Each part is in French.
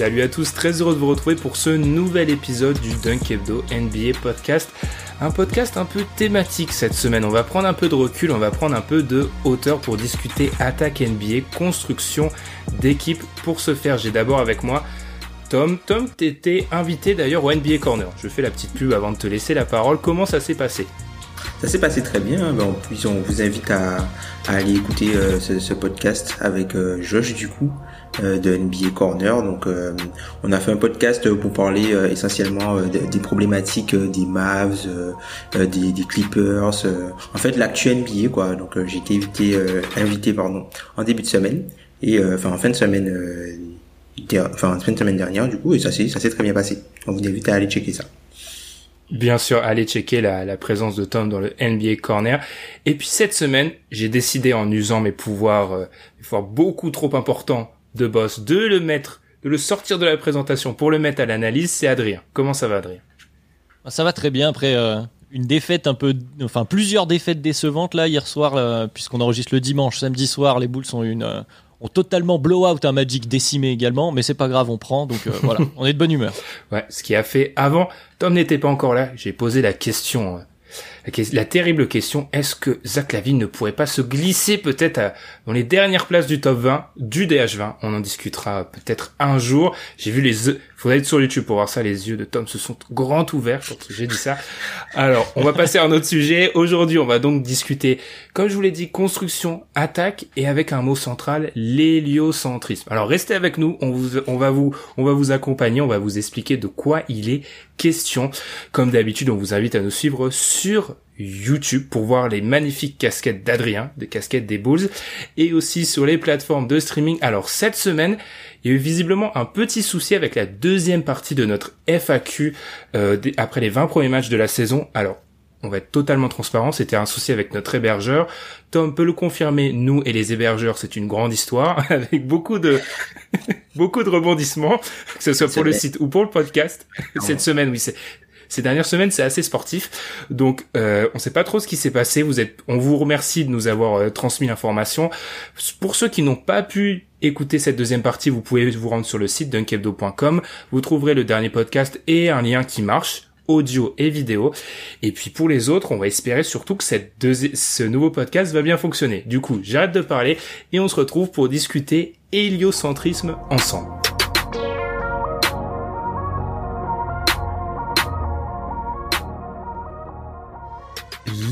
Salut à tous, très heureux de vous retrouver pour ce nouvel épisode du Dunk Hebdo NBA Podcast. Un podcast un peu thématique cette semaine. On va prendre un peu de recul, on va prendre un peu de hauteur pour discuter attaque NBA, construction d'équipe. Pour ce faire, j'ai d'abord avec moi Tom. Tom, t'étais invité d'ailleurs au NBA Corner. Je fais la petite pub avant de te laisser la parole. Comment ça s'est passé? Ça s'est passé très bien. En plus, on vous invite à, aller écouter euh, ce, podcast avec euh, Josh du coup de NBA Corner. Donc, euh, on a fait un podcast pour parler euh, essentiellement euh, des- problématiques euh, des Mavs, euh, euh, des, des Clippers. euh, en fait, l'actu NBA quoi. Donc, euh, j'ai été invité, euh, invité pardon, en début de semaine et euh, enfin en fin de semaine. euh, Enfin, en fin de semaine dernière, du coup, et ça s'est, ça s'est très bien passé. On vous invite à aller checker ça. Bien sûr, allez checker la, la présence de Tom dans le NBA Corner. Et puis cette semaine, j'ai décidé en usant mes pouvoirs, euh, mes pouvoirs beaucoup trop importants de boss, de le mettre, de le sortir de la présentation pour le mettre à l'analyse. C'est Adrien. Comment ça va, Adrien? Ça va très bien après euh, une défaite un peu, enfin plusieurs défaites décevantes là hier soir, euh, puisqu'on enregistre le dimanche, samedi soir, les Bulls ont une euh, ont totalement blow-out un Magic décimé également, mais c'est pas grave, on prend, donc euh, voilà, on est de bonne humeur. Ouais, ce qui a fait avant, Tom n'était pas encore là. J'ai posé la question, euh, la, terrible question est-ce que Zach Lavine ne pourrait pas se glisser peut-être dans les dernières places du top 20 du DH20 On en discutera peut-être un jour. J'ai vu les, faudrait être sur YouTube pour voir ça. Les yeux de Tom se sont grands ouverts quand j'ai dit ça. Alors, on va passer à un autre sujet. Aujourd'hui, on va donc discuter, comme je vous l'ai dit, construction, attaque et avec un mot central, l'héliocentrisme. Alors, restez avec nous. On vous, on va vous, on va vous accompagner. On va vous expliquer de quoi il est question. Comme d'habitude, on vous invite à nous suivre sur YouTube pour voir les magnifiques casquettes d'Adrien, des casquettes des Bulls, et aussi sur les plateformes de streaming. Alors cette semaine, il y a eu visiblement un petit souci avec la deuxième partie de notre FAQ euh, après les 20 premiers matchs de la saison. Alors on va être totalement transparent, c'était un souci avec notre hébergeur. Tom peut le confirmer, nous et les hébergeurs, c'est une grande histoire avec beaucoup de beaucoup de rebondissements, que ce soit pour le site ou pour le podcast. Cette semaine, oui, c'est ces dernières semaines, c'est assez sportif. Donc, euh, on sait pas trop ce qui s'est passé. Vous êtes, on vous remercie de nous avoir euh, transmis l'information. Pour ceux qui n'ont pas pu écouter cette deuxième partie, vous pouvez vous rendre sur le site dunkebdo.com. Vous trouverez le dernier podcast et un lien qui marche audio et vidéo. Et puis pour les autres, on va espérer surtout que ce nouveau podcast va bien fonctionner. Du coup, j'arrête de parler et on se retrouve pour discuter héliocentrisme ensemble.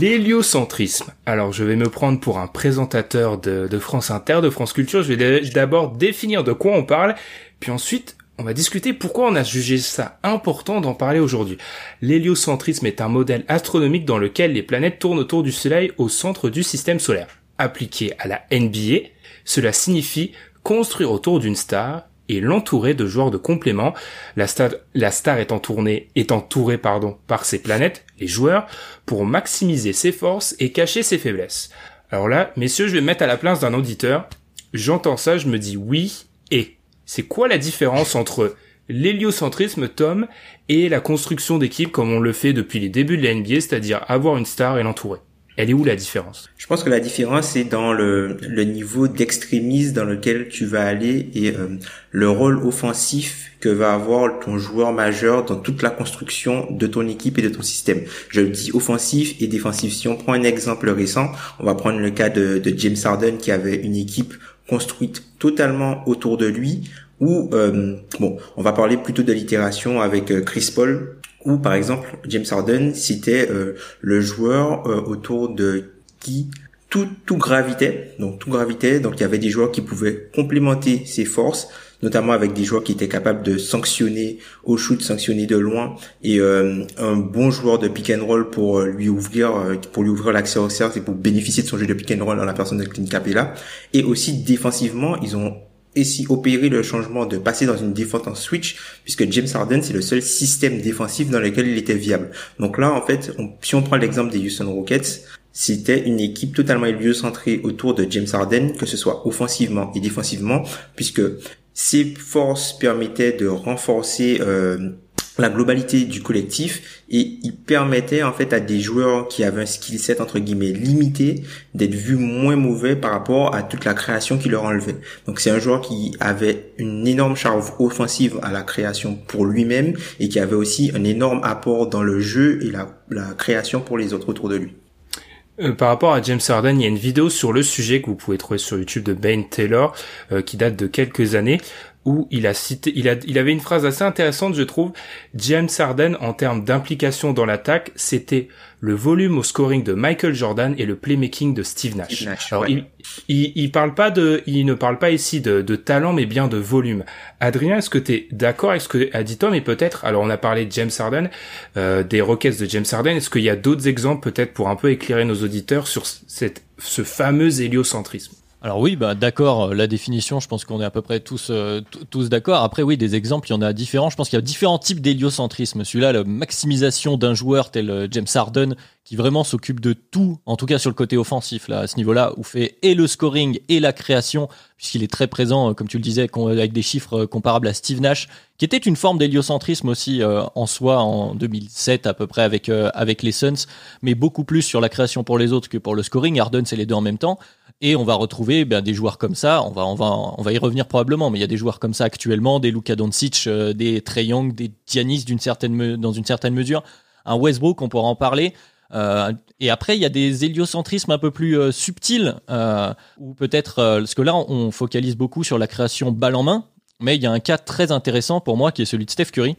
L'héliocentrisme. Alors, je vais me prendre pour un présentateur de, France Inter, de France Culture. Je vais d'abord définir de quoi on parle, puis ensuite, on va discuter pourquoi on a jugé ça important d'en parler aujourd'hui. L'héliocentrisme est un modèle astronomique dans lequel les planètes tournent autour du Soleil au centre du système solaire. Appliqué à la NBA, cela signifie construire autour d'une star et l'entourer de joueurs de complément. La star, est entourée, est entourée pardon, par ses planètes, les joueurs, pour maximiser ses forces et cacher ses faiblesses. Alors là, messieurs, je vais me mettre à la place d'un auditeur. J'entends ça, je me dis oui et. C'est quoi la différence entre l'héliocentrisme, Tom, et la construction d'équipe comme on le fait depuis les débuts de la NBA, c'est-à-dire avoir une star et l'entourer? Elle est où la différence? Je pense que la différence c'est dans le, le niveau d'extrémisme dans lequel tu vas aller et euh, le rôle offensif que va avoir ton joueur majeur dans toute la construction de ton équipe et de ton système. Je dis offensif et défensif. Si on prend un exemple récent, on va prendre le cas de, de James Harden qui avait une équipe construite totalement autour de lui ou euh, bon, on va parler plutôt de l'itération avec euh, Chris Paul ou par exemple James Harden c'était euh, le joueur autour de qui tout tout gravitait, donc tout gravitait, donc il y avait des joueurs qui pouvaient complémenter ses forces, notamment avec des joueurs qui étaient capables de sanctionner au shoot, sanctionner de loin, et euh, un bon joueur de pick and roll pour euh, lui ouvrir euh, pour lui ouvrir l'accès au cercle et pour bénéficier de son jeu de pick and roll dans la personne de Clint Capella. Et aussi défensivement, ils ont aussi opéré le changement de passer dans une défense en switch, puisque James Harden, c'est le seul système défensif dans lequel il était viable. Donc là, en fait, si on prend l'exemple des Houston Rockets, c'était une équipe totalement héliocentrée autour de James Harden, que ce soit offensivement et défensivement, puisque ces forces permettaient de renforcer euh, la globalité du collectif et il permettait en fait à des joueurs qui avaient un skill set entre guillemets limité d'être vus moins mauvais par rapport à toute la création qui leur enlevait. Donc c'est un joueur qui avait une énorme charge offensive à la création pour lui-même et qui avait aussi un énorme apport dans le jeu et la, la création pour les autres autour de lui. Euh, par rapport à James Harden, il y a une vidéo sur le sujet que vous pouvez trouver sur YouTube de Ben Taylor euh, qui date de quelques années où il a cité, il, a, il avait une phrase assez intéressante, je trouve. James Harden, en termes d'implication dans l'attaque, c'était le volume au scoring de Michael Jordan et le playmaking de Steve Nash. Alors, il, il, parle pas de, il ne parle pas ici de, de talent, mais bien de volume. Adrien, est-ce que tu es d'accord avec ce que a dit Tom et peut-être, alors on a parlé de James Harden, euh, des requêtes de James Harden, est-ce qu'il y a d'autres exemples peut-être pour un peu éclairer nos auditeurs sur cette, ce fameux héliocentrisme? Alors oui, bah d'accord, la définition, je pense qu'on est à peu près tous euh, tous d'accord. Après oui, des exemples, il y en a différents. Je pense qu'il y a différents types d'héliocentrisme. Celui-là, la maximisation d'un joueur tel euh, James Harden, qui vraiment s'occupe de tout, en tout cas sur le côté offensif, là, à ce niveau-là, où fait et le scoring et la création, puisqu'il est très présent, euh, comme tu le disais, avec des chiffres comparables à Steve Nash, qui était une forme d'héliocentrisme aussi en soi en 2007 à peu près avec avec les Suns, mais beaucoup plus sur la création pour les autres que pour le scoring. Harden, c'est les deux en même temps. Et on va retrouver ben, des joueurs comme ça. On va, on va, on va y revenir probablement, mais il y a des joueurs comme ça actuellement, des Luka Doncic, euh, des Trey Young, des Giannis d'une certaine, dans une certaine mesure. Un Westbrook, on pourra en parler. Euh, et après, il y a des héliocentrismes un peu plus euh, subtils, ou peut-être parce que là, on focalise beaucoup sur la création balle en main, mais il y a un cas très intéressant pour moi qui est celui de Steph Curry,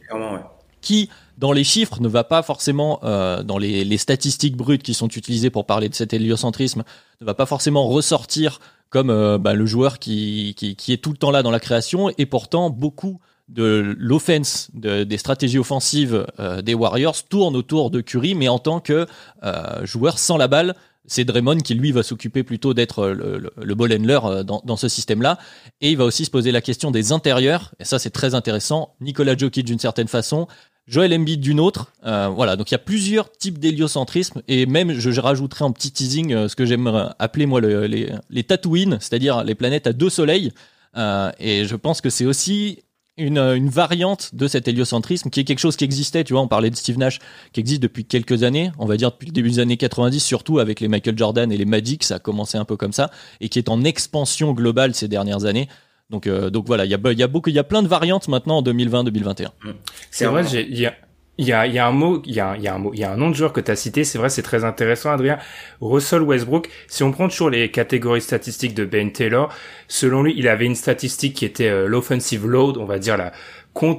qui dans les chiffres ne va pas forcément euh, dans les, statistiques brutes qui sont utilisées pour parler de cet héliocentrisme ne va pas forcément ressortir comme euh, bah, le joueur qui, qui, est tout le temps là dans la création et pourtant beaucoup de l'offense de, des stratégies offensives euh, des Warriors tourne autour de Curry mais en tant que joueur sans la balle c'est Draymond qui lui va s'occuper plutôt d'être le, le, le, ball handler dans, dans ce système-là. Et il va aussi se poser la question des intérieurs. Et ça, c'est très intéressant. Nicolas Jokic d'une certaine façon, Joel Embiid d'une autre. Euh, voilà, donc il y a plusieurs types d'héliocentrisme et même je, rajouterai en petit teasing euh, ce que j'aime appeler moi les, les Tatooines, c'est-à-dire les planètes à deux soleils. Euh, et je pense que c'est aussi une, une, variante de cet héliocentrisme qui est quelque chose qui existait, tu vois, on parlait de Steve Nash, qui existe depuis quelques années, on va dire depuis le début des années 90, surtout avec les Michael Jordan et les Magic, ça a commencé un peu comme ça, et qui est en expansion globale ces dernières années. Donc, euh, donc voilà, il y a, y a beaucoup, il y a plein de variantes maintenant en 2020-2021. Mmh. C'est vrai, il y a, il y a, y a un mot, il y a, y a un mot, il y a un nom de joueur que tu as cité. C'est vrai, c'est très intéressant, Adrien. Russell Westbrook. Si on prend toujours les catégories statistiques de Ben Taylor, selon lui, il avait une statistique qui était euh, l'offensive load, on va dire la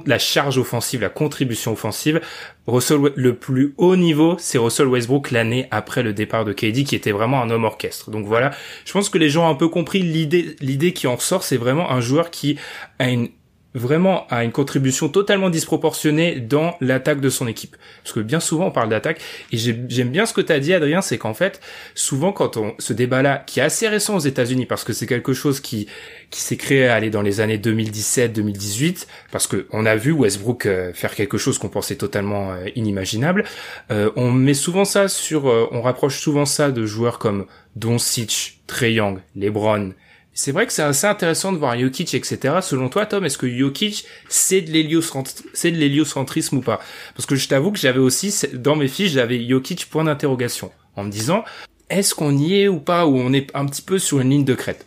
la charge offensive, la contribution offensive. Russell, le plus haut niveau, c'est Russell Westbrook l'année après le départ de KD, qui était vraiment un homme orchestre. Donc voilà, je pense que les gens ont un peu compris l'idée, l'idée qui en sort, c'est vraiment un joueur qui a une vraiment à une contribution totalement disproportionnée dans l'attaque de son équipe. Parce que bien souvent on parle d'attaque et j'aime bien ce que tu as dit Adrien, c'est qu'en fait souvent quand on ce débat-là qui est assez récent aux États-Unis parce que c'est quelque chose qui qui s'est créé aller dans les années 2017-2018 parce que on a vu Westbrook euh, faire quelque chose qu'on pensait totalement euh, inimaginable. Euh, on met souvent ça sur, on rapproche souvent ça de joueurs comme Doncic, Trey Young, LeBron, c'est vrai que c'est assez intéressant de voir Jokic, etc. Selon toi, Tom, est-ce que Jokic, c'est de l'héliocentrisme ou pas? Parce que je t'avoue que j'avais aussi, dans mes fiches, j'avais Jokic point d'interrogation. En me disant, est-ce qu'on y est ou pas, ou on est un petit peu sur une ligne de crête?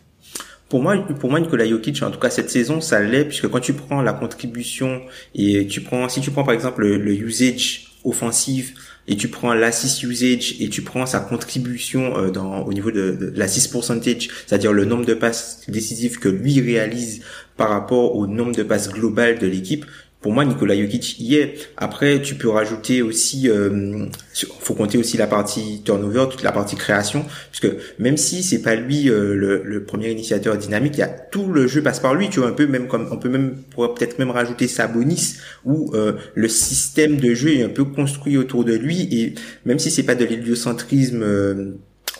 Pour moi, pour moi, Nicolas Jokic, en tout cas cette saison, ça l'est, puisque quand tu prends la contribution et tu prends, si tu prends par exemple le, le usage offensif et tu prends l'assist usage et tu prends sa contribution euh, dans au niveau de, de l'assist percentage, c'est-à-dire le nombre de passes décisives que lui réalise par rapport au nombre de passes globales de l'équipe, pour moi, Nikola Jokic y est. Après, tu peux rajouter aussi, euh, faut compter aussi la partie turnover, toute la partie création, puisque même si c'est pas lui euh, le, premier initiateur dynamique, il y a tout le jeu passe par lui. Tu vois un peu même comme on peut même peut-être même rajouter Sabonis où euh, le système de jeu est un peu construit autour de lui et même si c'est pas de l'héliocentrisme euh,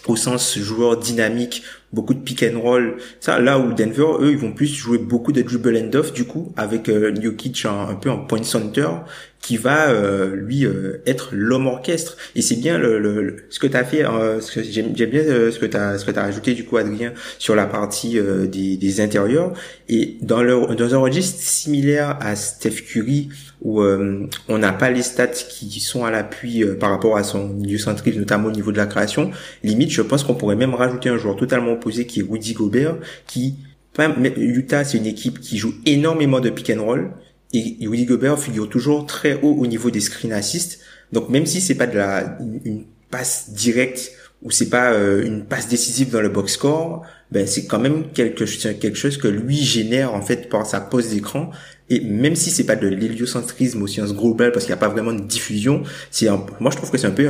au sens joueur dynamique beaucoup de pick and roll. Ça, là où Denver, eux, ils vont plus jouer beaucoup de dribble and off, du coup, avec euh, Jokic un, peu en point center, qui va euh, lui euh, être l'homme orchestre. Et c'est bien le, ce que tu as fait, euh, ce que j'aime bien ce que tu as as rajouté du coup Adrien sur la partie des, des intérieurs et dans le dans un registre similaire à Steph Curry où on n'a pas les stats qui sont à l'appui par rapport à son milieu centrique notamment au niveau de la création, limite je pense qu'on pourrait même rajouter un joueur totalement opposé qui est Rudy Gobert qui Utah c'est une équipe qui joue énormément de pick and roll et Rudy Gobert figure toujours très haut au niveau des screen assists. Donc même si c'est pas de la une passe directe ou c'est pas euh, une passe décisive dans le box score, ben c'est quand même quelque quelque chose que lui génère en fait par sa pose d'écran et même si c'est pas de l'héliocentrisme au sens global parce qu'il n'y a pas vraiment de diffusion, c'est moi je trouve que c'est un peu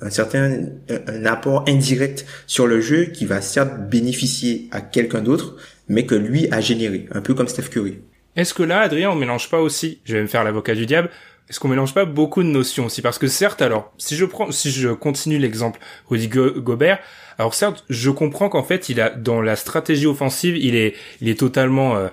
un, certain un, apport indirect sur le jeu qui va certes bénéficier à quelqu'un d'autre, mais que lui a généré, un peu comme Steph Curry. Est-ce que là, Adrien, on mélange pas aussi, je vais me faire l'avocat du diable, est-ce qu'on mélange pas beaucoup de notions aussi? Parce que certes, alors, si je prends, si je continue l'exemple Rudy Gobert, alors certes, je comprends qu'en fait, il a dans la stratégie offensive, il est, il est totalement, euh,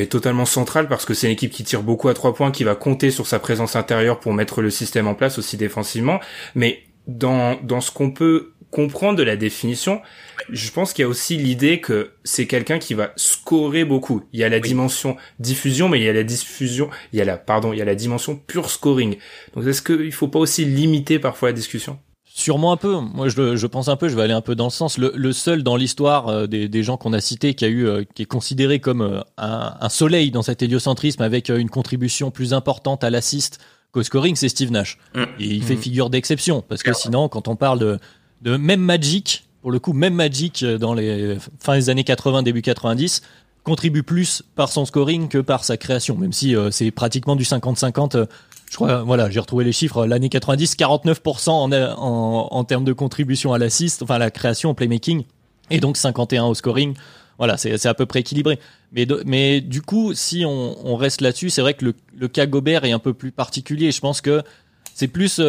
est totalement central parce que c'est une équipe qui tire beaucoup à trois points, qui va compter sur sa présence intérieure pour mettre le système en place aussi défensivement. Mais dans dans ce qu'on peut comprendre de la définition, je pense qu'il y a aussi l'idée que c'est quelqu'un qui va scorer beaucoup. Il y a la dimension diffusion, mais il y a la diffusion, il y a la, pardon, il y a la dimension pure scoring. Donc est-ce qu'il faut pas aussi limiter parfois la discussion? Sûrement un peu. Moi, je, je, pense un peu. Je vais aller un peu dans le sens. Le, seul dans l'histoire euh, des, des, gens qu'on a cités qui a eu, euh, qui est considéré comme euh, un, un, soleil dans cet héliocentrisme avec une contribution plus importante à l'assist qu'au scoring, c'est Steve Nash. Mm. Et il fait mm. figure d'exception parce que sinon, quand on parle de, de même Magic, pour le coup, même Magic euh, dans les fins des années 80, début 90, contribue plus par son scoring que par sa création, même si euh, c'est pratiquement du 50-50. Euh, je crois, voilà, j'ai retrouvé les chiffres. L'année 90, 49% en, en, en, termes de contribution à l'assist, enfin à la création, au playmaking, et donc 51 au scoring. Voilà, c'est à peu près équilibré. Mais, mais du coup, si on, on reste là-dessus, c'est vrai que le, le, cas Gobert est un peu plus particulier. Je pense que c'est plus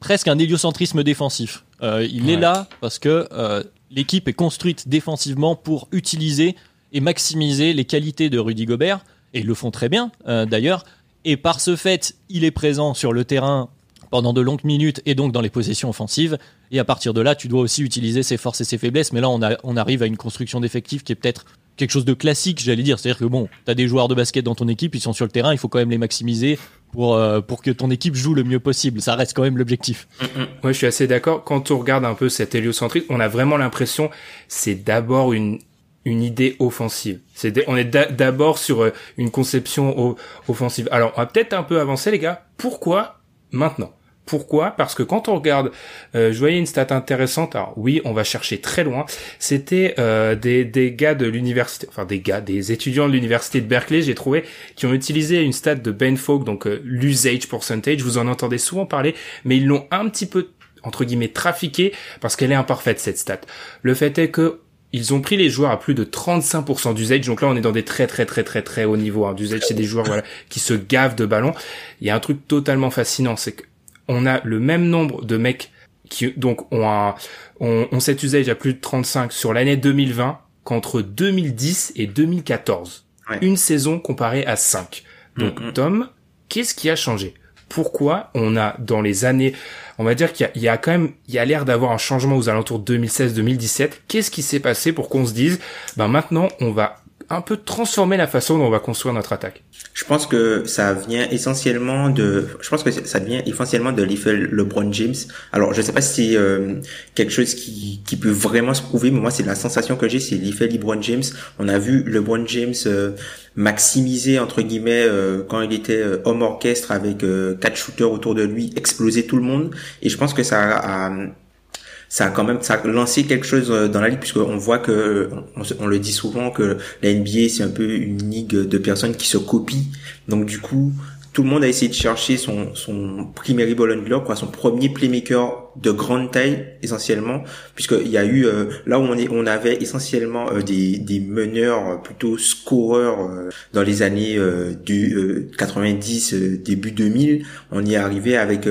presque un héliocentrisme défensif. Euh, il est là parce que euh, l'équipe est construite défensivement pour utiliser et maximiser les qualités de Rudy Gobert, et ils le font très bien euh, d'ailleurs. Et par ce fait, il est présent sur le terrain pendant de longues minutes et donc dans les possessions offensives. Et à partir de là, tu dois aussi utiliser ses forces et ses faiblesses. Mais là, on, a, on arrive à une construction d'effectifs qui est peut-être quelque chose de classique, j'allais dire. C'est-à-dire que bon, tu as des joueurs de basket dans ton équipe, ils sont sur le terrain, il faut quand même les maximiser pour, euh, pour que ton équipe joue le mieux possible. Ça reste quand même l'objectif. Mm, mm. Ouais, je suis assez d'accord. Quand on regarde un peu cet héliocentrisme, on a vraiment l'impression c'est d'abord une une idée offensive. C'est on est d'abord sur euh, une conception offensive. Alors, on va peut-être un peu avancer les gars. Pourquoi maintenant? Pourquoi? Parce que quand on regarde, euh, je voyais une stat intéressante. Alors oui, on va chercher très loin. C'était euh, des, des gars de l'université, enfin des gars, des étudiants de l'université de Berkeley, j'ai trouvé, qui ont utilisé une stat de Ben Fogg, donc euh, l'usage percentage. Vous en entendez souvent parler, mais ils l'ont un petit peu entre guillemets trafiqué parce qu'elle est imparfaite cette stat. Le fait est que ils ont pris les joueurs à plus de 35% d'usage. Donc là, on est dans des très très très très très hauts niveaux hein, d'usage. C'est des joueurs voilà qui se gavent de ballons. Il y a un truc totalement fascinant, c'est que on a le même nombre de mecs qui donc ont un ont, cet usage à plus de 35 sur l'année 2020 qu'entre 2010 et 2014. Une saison comparée à 5. Donc mm-hmm. Tom, qu'est-ce qui a changé? Pourquoi on a dans les années, on va dire qu'il y, a quand même, il y a l'air d'avoir un changement aux alentours de 2016-2017. Qu'est-ce qui s'est passé pour qu'on se dise, ben maintenant on va un peu transformer la façon dont on va construire notre attaque Je pense que ça vient essentiellement de, je pense que ça vient essentiellement de l'effet LeBron James. Alors, je sais pas si c'est euh, quelque chose qui, qui peut vraiment se prouver, mais moi, c'est la sensation que j'ai, c'est l'effet LeBron James. On a vu LeBron James euh, maximiser entre guillemets euh, quand il était homme orchestre avec quatre shooters autour de lui, exploser tout le monde. Et je pense que ça a ça a quand même ça lancé quelque chose euh, dans la ligue puisqu'on voit que on, le dit souvent que la NBA c'est un peu une ligue de personnes qui se copient. Donc du coup tout le monde a essayé de chercher son son primary ball handler, quoi, son premier playmaker de grande taille essentiellement, puisqu'il y a eu euh, là où on est, on avait essentiellement euh, des des meneurs euh, plutôt scoreurs dans les années du 90 début 2000, on y est arrivé avec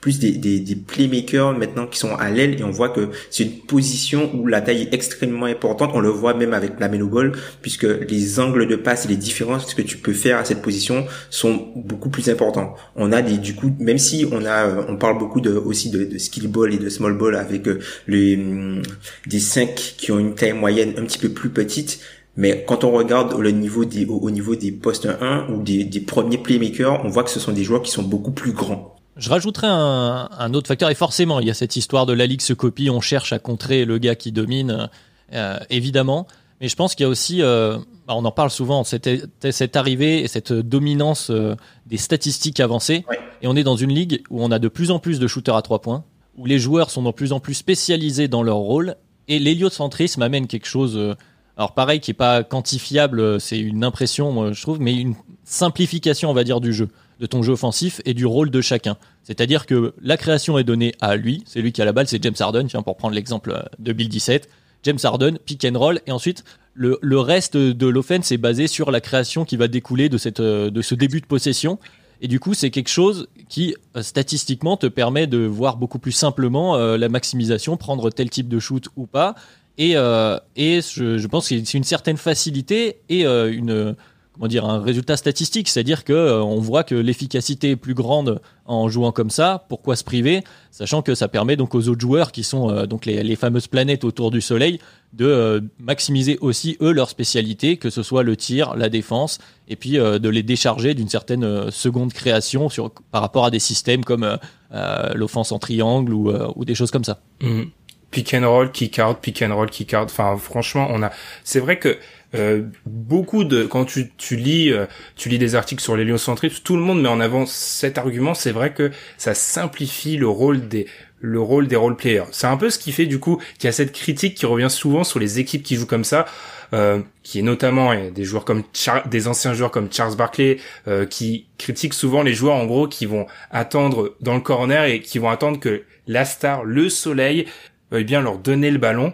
plus des, des des playmakers maintenant qui sont à l'aile et on voit que c'est une position où la taille est extrêmement importante. On le voit même avec la ball, puisque les angles de passe et les différences que tu peux faire à cette position sont beaucoup plus importants. On a des du coup même si on a on parle beaucoup de aussi de, de skill ball et de small ball avec euh, les hum, des 5 qui ont une taille moyenne un petit peu plus petite mais quand on regarde le niveau des au, niveau des postes 1 ou des, premiers playmakers on voit que ce sont des joueurs qui sont beaucoup plus grands je rajouterais un, un, autre facteur, et forcément, il y a cette histoire de la ligue se copie, on cherche à contrer le gars qui domine, euh, évidemment. Mais je pense qu'il y a aussi, euh, bah, on en parle souvent, cette, cette arrivée et cette dominance euh, des statistiques avancées. Et on est dans une ligue où on a de plus en plus de shooters à trois points, où les joueurs sont de plus en plus spécialisés dans leur rôle. Et l'héliocentrisme amène quelque chose, euh, alors pareil, qui est pas quantifiable, c'est une impression, moi, je trouve, mais une simplification, on va dire, du jeu, de ton jeu offensif et du rôle de chacun. C'est-à-dire que la création est donnée à lui, c'est lui qui a la balle, c'est James Harden, tiens, pour prendre l'exemple de Bill 17 James Harden, pick and roll, et ensuite le, le reste de l'offense est basé sur la création qui va découler de, cette, de ce début de possession. Et du coup, c'est quelque chose qui, euh, statistiquement, te permet de voir beaucoup plus simplement euh, la maximisation, prendre tel type de shoot ou pas. Et, euh, et je, je, pense que c'est une certaine facilité et une, comment dire un résultat statistique, c'est-à-dire que euh, on voit que l'efficacité est plus grande en jouant comme ça. Pourquoi se priver, sachant que ça permet donc aux autres joueurs qui sont euh, donc les, fameuses planètes autour du Soleil de euh, maximiser aussi eux leur spécialité, que ce soit le tir, la défense, et puis de les décharger d'une certaine seconde création sur par rapport à des systèmes comme l'offense en triangle ou, ou, des choses comme ça. Mmh. Pick and roll, kick out, pick and roll, kick out. Enfin, franchement, on a. C'est vrai que euh, beaucoup de quand tu, tu lis euh, tu lis des articles sur l'héliocentrisme, tout le monde met en avant cet argument. C'est vrai que ça simplifie le rôle des le rôle des role players. C'est un peu ce qui fait du coup qu'il y a cette critique qui revient souvent sur les équipes qui jouent comme ça. Euh, qui est notamment des joueurs comme des anciens joueurs comme Charles Barkley euh, qui critiquent souvent les joueurs en gros qui vont attendre dans le corner et qui vont attendre que la star, le soleil, veuille bien leur donner le ballon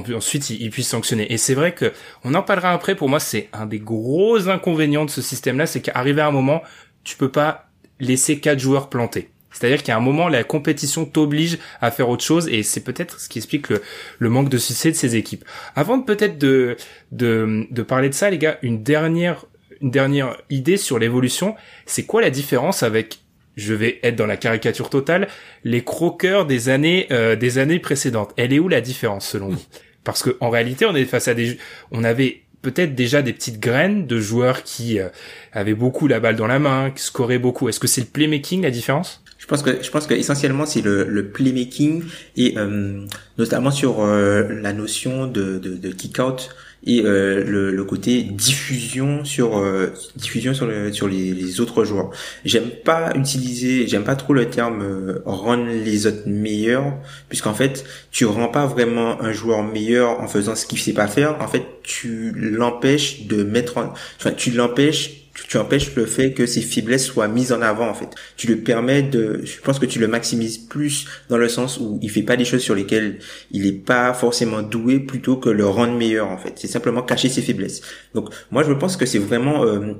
qu'ensuite ils, puissent sanctionner. Et c'est vrai que on en parlera après. Pour moi, c'est un des gros inconvénients de ce système-là, c'est qu'arrivé à un moment, tu peux pas laisser quatre joueurs plantés. C'est-à-dire qu'à un moment, la compétition t'oblige à faire autre chose et c'est peut-être ce qui explique le, manque de succès de ces équipes. Avant peut-être de, de, de parler de ça, les gars, une dernière, une dernière idée sur l'évolution. C'est quoi la différence avec je vais être dans la caricature totale, les croqueurs des années euh, des années précédentes. Elle est où la différence selon vous? Parce que en réalité, on est face à des on avait peut-être déjà des petites graines de joueurs qui euh, avaient beaucoup la balle dans la main, qui scoraient beaucoup. Est-ce que c'est le playmaking la différence? Je pense que je pense que essentiellement c'est le, le playmaking et euh, notamment sur la notion de, de, de kick out et euh, le, le, côté diffusion sur euh, diffusion sur, sur les, les, autres joueurs. J'aime pas utiliser, j'aime pas trop le terme euh, rendre les autres meilleurs, puisqu'en fait tu rends pas vraiment un joueur meilleur en faisant ce qu'il sait pas faire. En fait, tu l'empêches de mettre, en, enfin tu l'empêches tu empêches le fait que ses faiblesses soient mises en avant en fait. Tu le permets de, je pense que tu le maximises plus dans le sens où il fait pas des choses sur lesquelles il est pas forcément doué plutôt que le rendre meilleur en fait. C'est simplement cacher ses faiblesses. Donc moi je pense que c'est vraiment euh,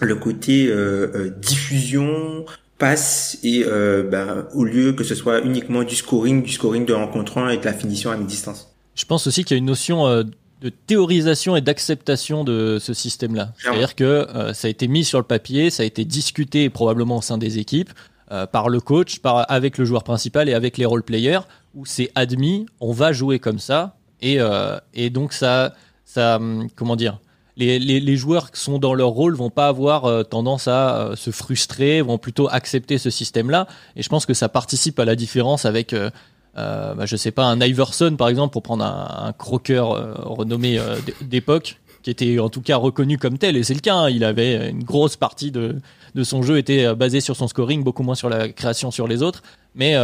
le côté euh, euh, diffusion passe et ben, au lieu que ce soit uniquement du scoring, du scoring de rencontre et de la finition à mi-distance. Je pense aussi qu'il y a une notion de théorisation et d'acceptation de ce système-là. C'est-à-dire que euh, ça a été mis sur le papier, ça a été discuté probablement au sein des équipes, euh, par le coach, par, avec le joueur principal et avec les role-players, où c'est admis, on va jouer comme ça, et, euh, et donc ça, ça, hum, comment dire, les, les, les, joueurs qui sont dans leur rôle vont pas avoir tendance à se frustrer, vont plutôt accepter ce système-là, et je pense que ça participe à la différence avec euh, bah, je sais pas, un Iverson par exemple, pour prendre un, croqueur euh, renommé euh, d'époque, qui était en tout cas reconnu comme tel, et c'est le cas, hein. il avait une grosse partie de, de son jeu était basée sur son scoring, beaucoup moins sur la création sur les autres. Mais,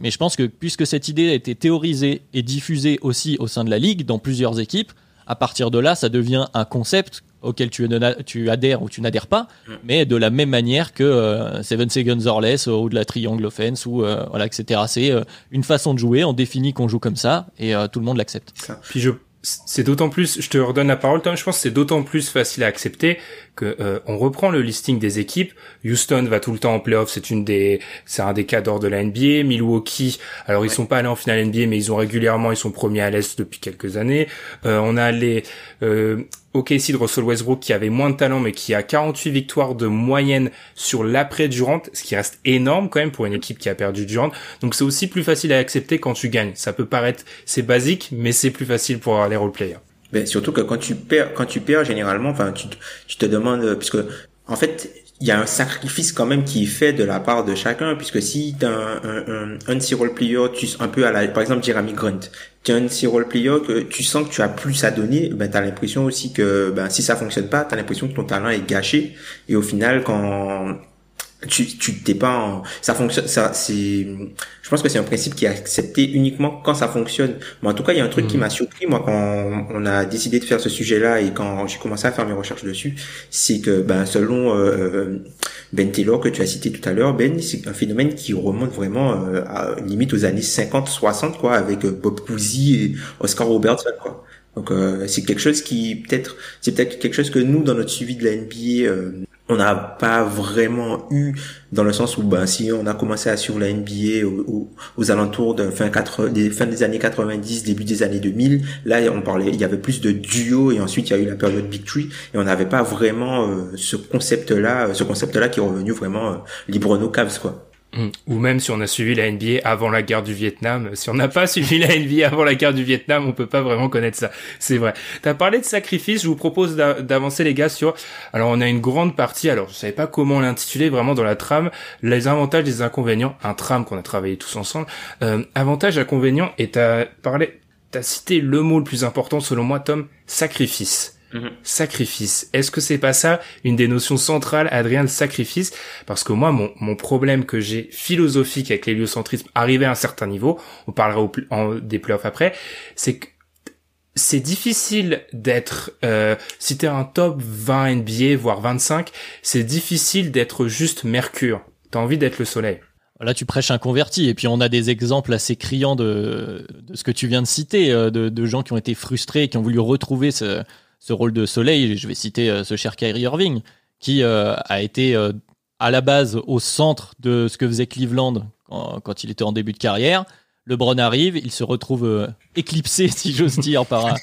mais je pense que puisque cette idée a été théorisée et diffusée aussi au sein de la ligue, dans plusieurs équipes, à partir de là, ça devient un concept auquel tu, tu adhères ou tu n'adhères pas, mm. mais de la même manière que euh, Seven Seconds or Less ou de la Triangle Offense ou voilà, etc. C'est une façon de jouer, on définit qu'on joue comme ça et tout le monde l'accepte. Puis je c'est d'autant plus, je te redonne la parole, Tom, je pense que c'est d'autant plus facile à accepter que euh, on reprend le listing des équipes. Houston va tout le temps en playoff, c'est une des, c'est un des cas d'or de la NBA. Milwaukee, alors ils sont pas allés en finale NBA, mais ils ont régulièrement, ils sont premiers à l'est depuis quelques années. Euh, on a les euh, OKC de Russell Westbrook qui avait moins de talent mais qui a 48 victoires de moyenne sur l'après Durant, ce qui reste énorme quand même pour une équipe qui a perdu Durant. Donc c'est aussi plus facile à accepter quand tu gagnes. Ça peut paraître c'est basique mais c'est plus facile pour les role-players. Ben, surtout que quand tu perds, quand tu perds généralement, enfin tu, tu te demandes puisque en fait il y a un sacrifice quand même qui est fait de la part de chacun, puisque si tu un, un, un, un role player, tu, un peu à la, par exemple Jeremy Grunt, tu un si role player que tu sens que tu as plus à donner, ben as l'impression aussi que ben si ça fonctionne pas, tu as l'impression que ton talent est gâché, et au final quand tu tu t'es pas en, ça fonctionne ça c'est je pense que c'est un principe qui est accepté uniquement quand ça fonctionne mais en tout cas il y a un truc qui mmh. m'a surpris moi quand on a décidé de faire ce sujet là et quand j'ai commencé à faire mes recherches dessus c'est que ben selon euh, Ben Taylor que tu as cité tout à l'heure Ben c'est un phénomène qui remonte vraiment euh, à, limite aux années 50 60 quoi avec euh, Bob Cousy et Oscar Robertson quoi donc euh, c'est quelque chose qui peut-être c'est peut-être quelque chose que nous dans notre suivi de la NBA on n'a pas vraiment eu dans le sens où ben si on a commencé à suivre la NBA aux, alentours de fin des fin des années 90 début des années 2000 là on parlait il y avait plus de duo et ensuite il y a eu la période Big Tree et on n'avait pas vraiment euh, ce concept là ce concept là qui est revenu vraiment euh, libre nos quoi. Ou même si on a suivi la NBA avant la guerre du Vietnam, si on n'a pas suivi la NBA avant la guerre du Vietnam, on peut pas vraiment connaître ça. C'est vrai. T'as parlé de sacrifice, je vous propose d'avancer les gars sur. Alors on a une grande partie. Alors je savais pas comment l'intituler vraiment dans la trame. Les avantages, les inconvénients. Un trame qu'on a travaillé tous ensemble. Euh, avantages, inconvénients. Et t'as parlé, t'as cité le mot le plus important selon moi, Tom. Sacrifice. Mhm. Sacrifice. Est-ce que c'est pas ça une des notions centrales, Adrien, le sacrifice? Parce que moi, mon, mon problème que j'ai philosophique avec l'héliocentrisme arrivé à un certain niveau, on parlera au, en, des playoffs après, c'est que c'est difficile d'être, euh, si t'es un top 20 NBA, voire 25, c'est difficile d'être juste Mercure. T'as envie d'être le soleil. Là, tu prêches un converti. Et puis, on a des exemples assez criants de, de ce que tu viens de citer, euh, de, de gens qui ont été frustrés, qui ont voulu retrouver ce, ce rôle de soleil. Je vais citer euh, ce cher Kyrie Irving, qui euh, a été euh, à la base au centre de ce que faisait Cleveland quand, il était en début de carrière. LeBron arrive, il se retrouve éclipsé, si j'ose dire, par,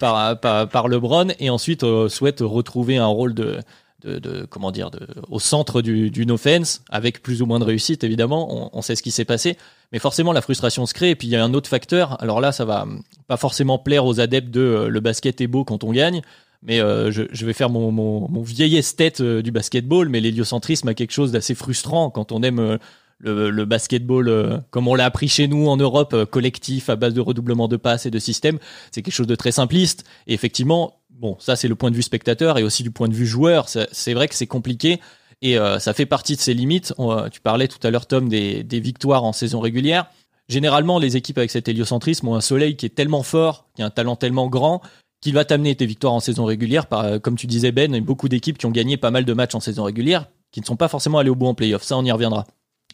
par, LeBron, et ensuite souhaite retrouver un rôle de, de, de, comment dire de, au centre du, d'une offense avec plus ou moins de réussite évidemment. On, on sait ce qui s'est passé. Mais forcément la frustration se crée. Et puis il y a un autre facteur. Alors là ça va pas forcément plaire aux adeptes de euh, le basket est beau quand on gagne. Mais euh, je, je, vais faire mon, mon, mon vieil esthète euh, du basketball. Mais l'héliocentrisme a quelque chose d'assez frustrant quand on aime le, le, basketball comme on l'a appris chez nous en Europe collectif à base de redoublement de passes et de systèmes. C'est quelque chose de très simpliste. Et effectivement bon, ça c'est le point de vue spectateur et aussi du point de vue joueur. C'est vrai que c'est compliqué et euh, ça fait partie de ses limites. Euh, tu parlais tout à l'heure, Tom, des, victoires en saison régulière. Généralement, les équipes avec cet héliocentrisme ont un soleil qui est tellement fort, qui a un talent tellement grand, qu'il va t'amener tes victoires en saison régulière. Par, euh, comme tu disais, Ben, beaucoup d'équipes qui ont gagné pas mal de matchs en saison régulière, qui ne sont pas forcément allés au bout en playoff. Ça, on y reviendra.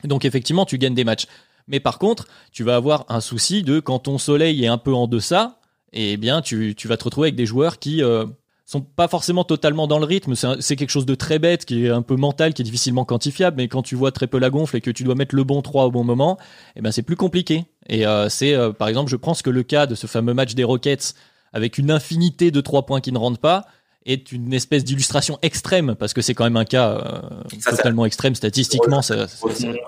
Donc effectivement, tu gagnes des matchs. Mais par contre, tu vas avoir un souci de quand ton soleil est un peu en deçà, et eh bien tu, vas te retrouver avec des joueurs qui euh, sont pas forcément totalement dans le rythme. C'est quelque chose de très bête, qui est un peu mental, qui est difficilement quantifiable. Mais quand tu vois très peu la gonfle et que tu dois mettre le bon 3 au bon moment, eh ben c'est plus compliqué. Et euh, c'est, euh, par exemple, je pense que le cas de ce fameux match des Rockets avec une infinité de 3 points qui ne rentrent pas, est une espèce d'illustration extrême parce que c'est quand même un cas euh, totalement extrême statistiquement. Ça,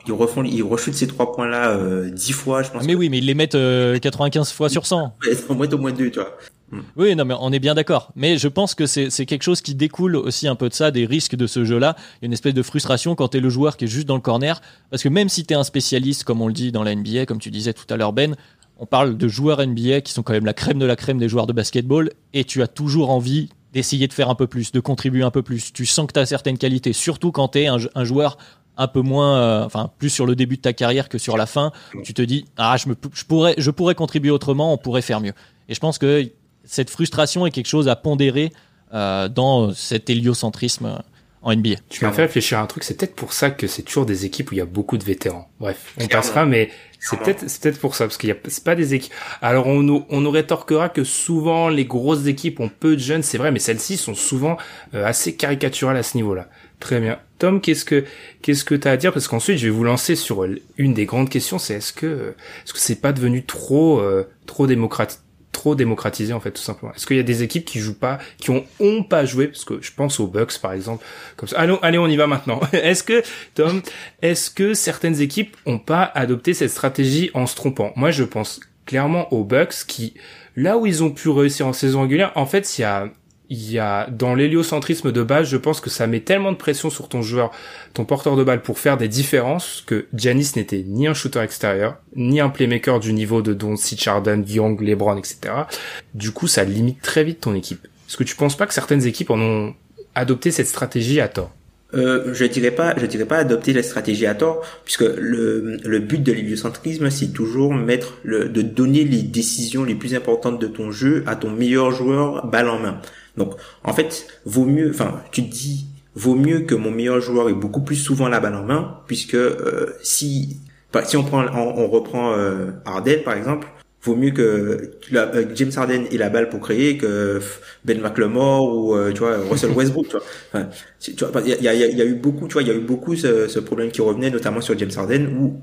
ils, refont, ils rechutent ces trois points-là euh, dix fois, je pense. Mais oui, mais ils les mettent 95 euh, fois sur 100. au moins au moins deux, tu vois. Hmm. Oui, non, mais on est bien d'accord. Mais je pense que c'est quelque chose qui découle aussi un peu de ça, des risques de ce jeu-là. Il y a une espèce de frustration quand t'es le joueur qui est juste dans le corner. Parce que même si t'es un spécialiste, comme on le dit dans la NBA, comme tu disais tout à l'heure, Ben, on parle de joueurs NBA qui sont quand même la crème de la crème des joueurs de basketball. Et tu as toujours envie d'essayer de faire un peu plus, de contribuer un peu plus. Tu sens que tu as certaines qualités, surtout quand tu es un, joueur un peu moins, euh, enfin plus sur le début de ta carrière que sur la fin. Tu te dis ah je, pourrais je pourrais contribuer autrement, on pourrait faire mieux. Et je pense que cette frustration est quelque chose à pondérer dans cet héliocentrisme en NBA. Tu m'as fait réfléchir à un truc, c'est peut-être pour ça que c'est toujours des équipes où il y a beaucoup de vétérans. Bref, on passera, mais c'est peut-être c'est peut-être pour ça parce qu'il y a c'est pas des équipes. Alors on nous on nous rétorquera que souvent les grosses équipes ont peu de jeunes, c'est vrai, mais celles-ci sont souvent assez caricaturales à ce niveau-là. Très bien. Tom, qu'est-ce que qu'est-ce que t'as à dire? Parce qu'ensuite, je vais vous lancer sur une des grandes questions, c'est est-ce que est-ce que c'est pas devenu trop euh, trop démocratique? Trop démocratisé en fait tout simplement. Est-ce qu'il y a des équipes qui jouent pas, qui ont, ont pas joué? Parce que je pense aux Bucks par exemple, comme ça. Allez, allez on y va maintenant. est-ce que Tom, est-ce que certaines équipes ont pas adopté cette stratégie en se trompant? Moi, je pense clairement aux Bucks qui là où ils ont pu réussir en saison régulière, en fait, il y a il y a dans l'héliocentrisme de base, je pense que ça met tellement de pression sur ton joueur, ton porteur de balle pour faire des différences que Giannis n'était ni un shooter extérieur, ni un playmaker du niveau de Doncic, Harden, Young, LeBron, etc. Du coup, ça limite très vite ton équipe. Est-ce que tu penses pas que certaines équipes en ont adopté cette stratégie à tort? Euh, je dirais pas, je dirais pas adopter la stratégie à tort, puisque le, le but de l'héliocentrisme, c'est toujours mettre le, de donner les décisions les plus importantes de ton jeu à ton meilleur joueur balle en main. Donc, en fait, vaut mieux, enfin, tu te dis, vaut mieux que mon meilleur joueur ait beaucoup plus souvent la balle en main, puisque euh, si, si on prend, on, reprend euh, Harden par exemple, vaut mieux que euh, James Harden ait la balle pour créer que Ben McLemore ou euh, tu vois Russell Westbrook. tu vois, il y a, y a, eu beaucoup, tu vois, il y a eu beaucoup ce, ce problème qui revenait, notamment sur James Harden où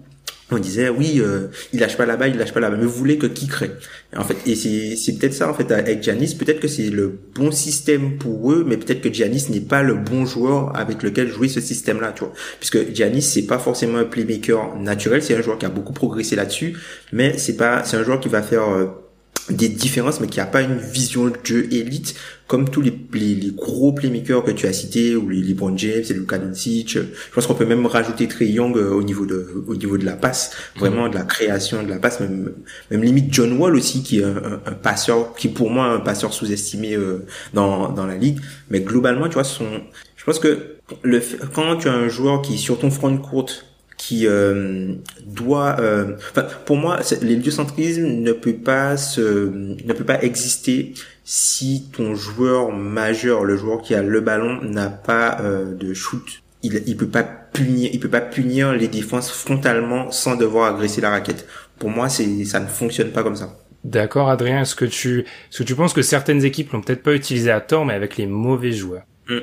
on disait oui euh, il lâche pas la balle il lâche pas la balle. Mais vous voulez que qui crée? En fait et c'est c'est peut-être ça en fait avec Giannis. Peut-être que c'est le bon système pour eux mais peut-être que Giannis n'est pas le bon joueur avec lequel jouer ce système là tu vois. Puisque Giannis c'est pas forcément un playmaker naturel. C'est un joueur qui a beaucoup progressé là-dessus mais c'est pas c'est un joueur qui va faire euh, des différences, mais qui a pas une vision de jeu élite comme tous les, les, gros playmakers que tu as cités, ou les LeBron James et Luka Doncic. Je pense qu'on peut même rajouter Trey Young euh, au niveau de au niveau de la passe, vraiment de la création de la passe, même même limite John Wall aussi qui est un, un, passeur, qui pour moi un passeur sous-estimé euh, dans dans la ligue. Mais globalement, tu vois, son, je pense que le quand tu as un joueur qui sur ton front courte qui euh, doit euh, enfin, pour moi l'héliocentrisme ne peut pas se ne peut pas exister si ton joueur majeur le joueur qui a le ballon n'a pas euh, de shoot il il peut pas punir il peut pas punir les défenses frontalement sans devoir agresser la raquette pour moi c'est ça ne fonctionne pas comme ça D'accord, Adrien. Est-ce que tu, est-ce que tu penses que certaines équipes l'ont peut-être pas utilisé à tort, mais avec les mauvais joueurs? Mm.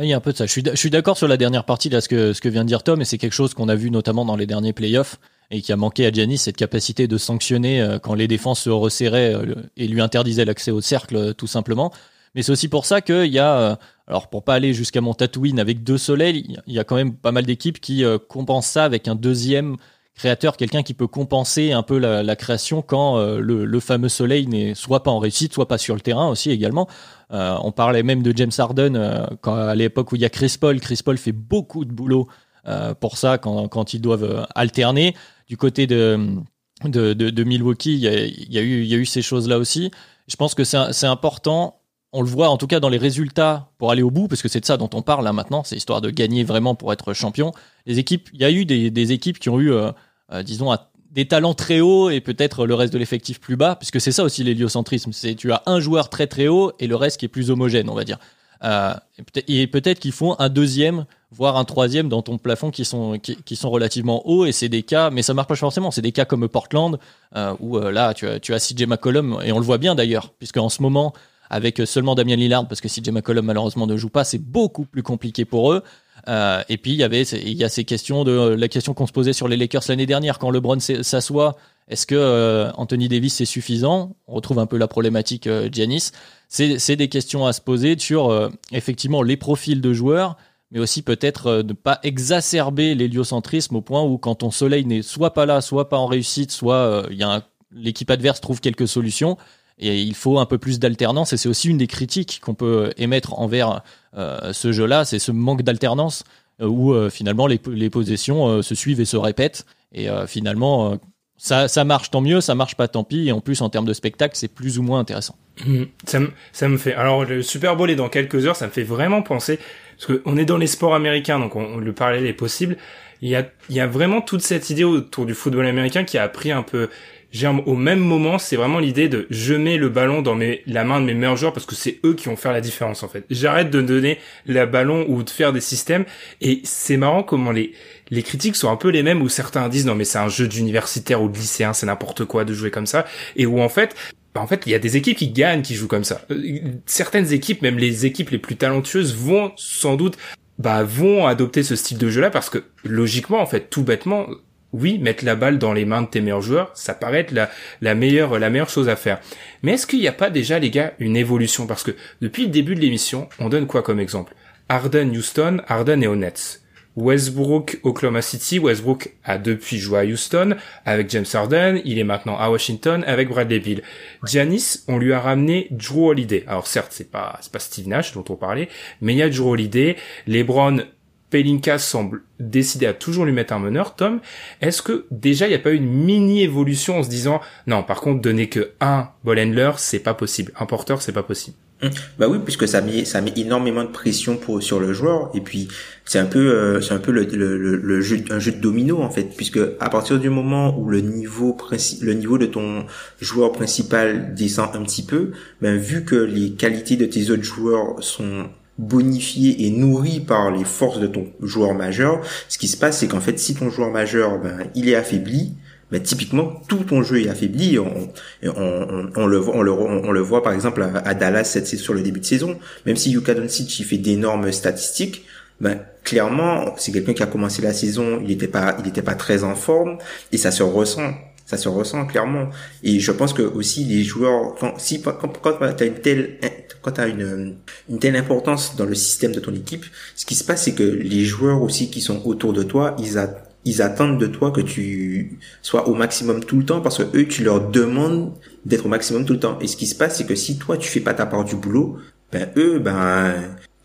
Il y a un peu de ça. Je suis, d'accord sur la dernière partie là, ce que, vient de dire Tom, et c'est quelque chose qu'on a vu notamment dans les derniers playoffs et qui a manqué à Giannis, cette capacité de sanctionner euh, quand les défenses se resserraient euh, et lui interdisaient l'accès au cercle, euh, tout simplement. Mais c'est aussi pour ça qu'il y a, alors pour pas aller jusqu'à mon Tatooine avec deux soleils, il y a quand même pas mal d'équipes qui compensent ça avec un deuxième créateur, quelqu'un qui peut compenser un peu la, la création quand le, le, fameux soleil n'est soit pas en réussite, soit pas sur le terrain aussi également. Euh, on parlait même de James Harden euh, quand, à l'époque où il y a Chris Paul. Chris Paul fait beaucoup de boulot euh, pour ça quand, quand ils doivent alterner. Du côté de, de, de, Milwaukee, il y, a, y a eu, y a eu ces choses-là aussi. Je pense que c'est important on le voit en tout cas dans les résultats pour aller au bout, parce que c'est de ça dont on parle là maintenant, c'est histoire de gagner vraiment pour être champion. Les équipes, il y a eu des, des équipes qui ont eu, disons, des talents très hauts et peut-être le reste de l'effectif plus bas, puisque c'est ça aussi l'héliocentrisme. C'est tu as un joueur très très haut et le reste qui est plus homogène, on va dire. Euh, et peut-être qu'ils font un deuxième, voire un troisième dans ton plafond qui sont qui, sont relativement hauts. Et c'est des cas, mais ça marche pas forcément. C'est des cas comme Portland euh, où euh, là tu as tu as CJ McCollum et on le voit bien d'ailleurs, puisque en ce moment avec seulement Damien Lillard, parce que CJ McCollum malheureusement ne joue pas, c'est beaucoup plus compliqué pour eux. Euh, et puis il y avait il y a ces questions de la question qu'on se posait sur les Lakers l'année dernière quand LeBron s'assoit. Est-ce que euh, Anthony Davis c'est suffisant? On retrouve un peu la problématique euh, Giannis. C'est des questions à se poser sur euh, effectivement les profils de joueurs, mais aussi peut-être ne pas exacerber l'héliocentrisme au point où quand ton soleil n'est soit pas là, soit pas en réussite, soit il y a l'équipe adverse trouve quelques solutions. Et il faut un peu plus d'alternance, et c'est aussi une des critiques qu'on peut émettre envers euh, ce jeu-là, c'est ce manque d'alternance euh, où euh, finalement les, les possessions se suivent et se répètent, et finalement ça, ça marche tant mieux, ça marche pas tant pis, et en plus en termes de spectacle, c'est plus ou moins intéressant. Mmh. Ça, me, ça me fait. Alors le Super Bowl est dans quelques heures, ça me fait vraiment penser parce qu'on est dans les sports américains, donc on, le parallèle est possible. Il y a, il y a vraiment toute cette idée autour du football américain qui a pris un peu au même moment, c'est vraiment l'idée de je mets le ballon dans mes, la main de mes meilleurs joueurs parce que c'est eux qui vont faire la différence en fait. J'arrête de donner le ballon ou de faire des systèmes et c'est marrant comment les les critiques sont un peu les mêmes où certains disent non mais c'est un jeu d'universitaire ou de lycéen, c'est n'importe quoi de jouer comme ça et où en fait bah, en fait, il y a des équipes qui gagnent, qui jouent comme ça. Euh, certaines équipes, même les équipes les plus talentueuses, vont sans doute bah vont adopter ce style de jeu-là parce que logiquement, en fait, tout bêtement, oui, mettre la balle dans les mains de tes meilleurs joueurs, ça paraît être la, la meilleure la meilleure chose à faire. Mais est-ce qu'il n'y a pas déjà, les gars, une évolution? Parce que depuis le début de l'émission, on donne quoi comme exemple? Harden, Houston, Harden et Nets. Westbrook, Oklahoma City. Westbrook a depuis joué à Houston avec James Harden. Il est maintenant à Washington avec Bradley Beal. Giannis, on lui a ramené Drew Holiday. Alors certes, c'est pas, c'est pas Steve Nash dont on parlait, mais il y a Drew Holiday. LeBron Pelinka semble décider à toujours lui mettre un meneur. Tom, est-ce que déjà il n'y a pas eu une mini évolution en se disant non, par contre donner que un ball handler, c'est pas possible, un porteur, c'est pas possible. Hum. Bah oui, puisque ça met ça met énormément de pression pour sur le joueur et puis c'est un peu euh, c'est un peu le, le, le, jeu un jeu de domino en fait puisque à partir du moment où le niveau le niveau de ton joueur principal descend un petit peu, ben vu que les qualités de tes autres joueurs sont bonifié et nourri par les forces de ton joueur majeur, ce qui se passe, c'est qu'en fait, si ton joueur majeur, ben, il est affaibli, ben, typiquement, tout ton jeu est affaibli. On, le, voit, par exemple, à, Dallas cette, sur le début de saison. Même si Yuka Doncic, il fait d'énormes statistiques, ben, clairement, c'est quelqu'un qui a commencé la saison, il n'était pas, pas très en forme, et ça se ressent ça se ressent clairement et je pense que aussi les joueurs quand si quand, quand tu as une telle quand tu as une, une telle importance dans le système de ton équipe, ce qui se passe, c'est que les joueurs aussi qui sont autour de toi, ils, ils attendent de toi que tu sois au maximum tout le temps parce que eux, tu leur demandes d'être au maximum tout le temps. Et ce qui se passe, c'est que si toi, tu fais pas ta part du boulot, ben eux, ben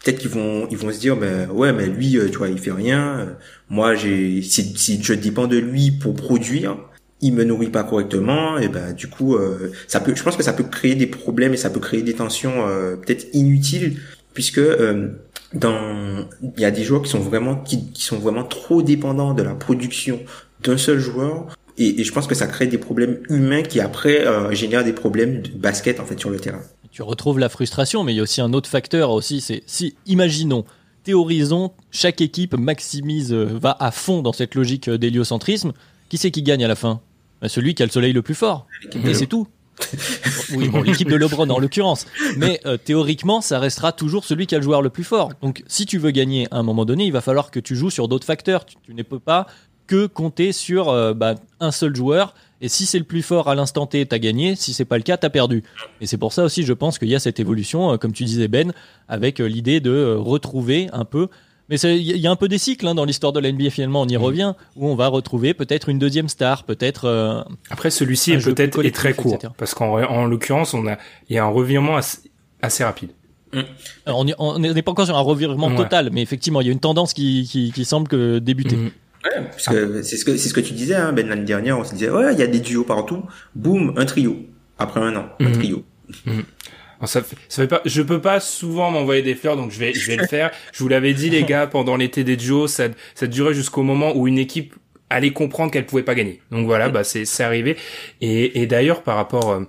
peut-être qu'ils vont ils vont se dire ben ouais mais lui euh, tu vois il fait rien moi j'ai si, si je dépends de lui pour produire il me nourrit pas correctement et ben du coup euh, ça peut je pense que ça peut créer des problèmes et ça peut créer des tensions euh, peut-être inutiles puisque euh, dans il y a des joueurs qui sont vraiment qui, sont vraiment trop dépendants de la production d'un seul joueur et, et, je pense que ça crée des problèmes humains qui après génèrent des problèmes de basket en fait sur le terrain. Tu retrouves la frustration mais il y a aussi un autre facteur aussi c'est si imaginons théorisons chaque équipe maximise va à fond dans cette logique d'héliocentrisme qui c'est qui gagne à la fin? Bah, celui qui a le soleil le plus fort. Et c'est tout. oui, bon, l'équipe de LeBron en l'occurrence. Mais euh, théoriquement, ça restera toujours celui qui a le joueur le plus fort. Donc, si tu veux gagner à un moment donné, il va falloir que tu joues sur d'autres facteurs. Tu, ne peux pas que compter sur euh, bah, un seul joueur. Et si c'est le plus fort à l'instant T, t'as gagné. Si c'est pas le cas, t'as perdu. Et c'est pour ça aussi, je pense qu'il y a cette évolution, euh, comme tu disais Ben, avec l'idée de retrouver un peu mais il y a un peu des cycles hein, dans l'histoire de la NBA finalement, on y mm. revient, où on va retrouver peut-être une deuxième star, peut-être. Euh, Après, celui-ci est peut-être est très court, parce qu'en en, l'occurrence, on a il y a un revirement assez, rapide. Mm. on n'est pas encore sur un revirement total, mais effectivement, il y a une tendance qui, qui, qui semble que débuter. Mm. Ouais, parce que c'est ce que c'est ce que tu disais, hein, Ben l'année dernière, on se disait ouais, il y a des duos partout, boum, un trio. Après un an, un trio ça fait, ça fait pas, je peux pas souvent m'envoyer des fleurs, donc je vais, je vais le faire. Je vous l'avais dit, les gars, pendant l'été des duos, ça, ça durait jusqu'au moment où une équipe allait comprendre qu'elle pouvait pas gagner. Donc voilà, bah c'est, c'est arrivé. Et, et d'ailleurs, par rapport, euh,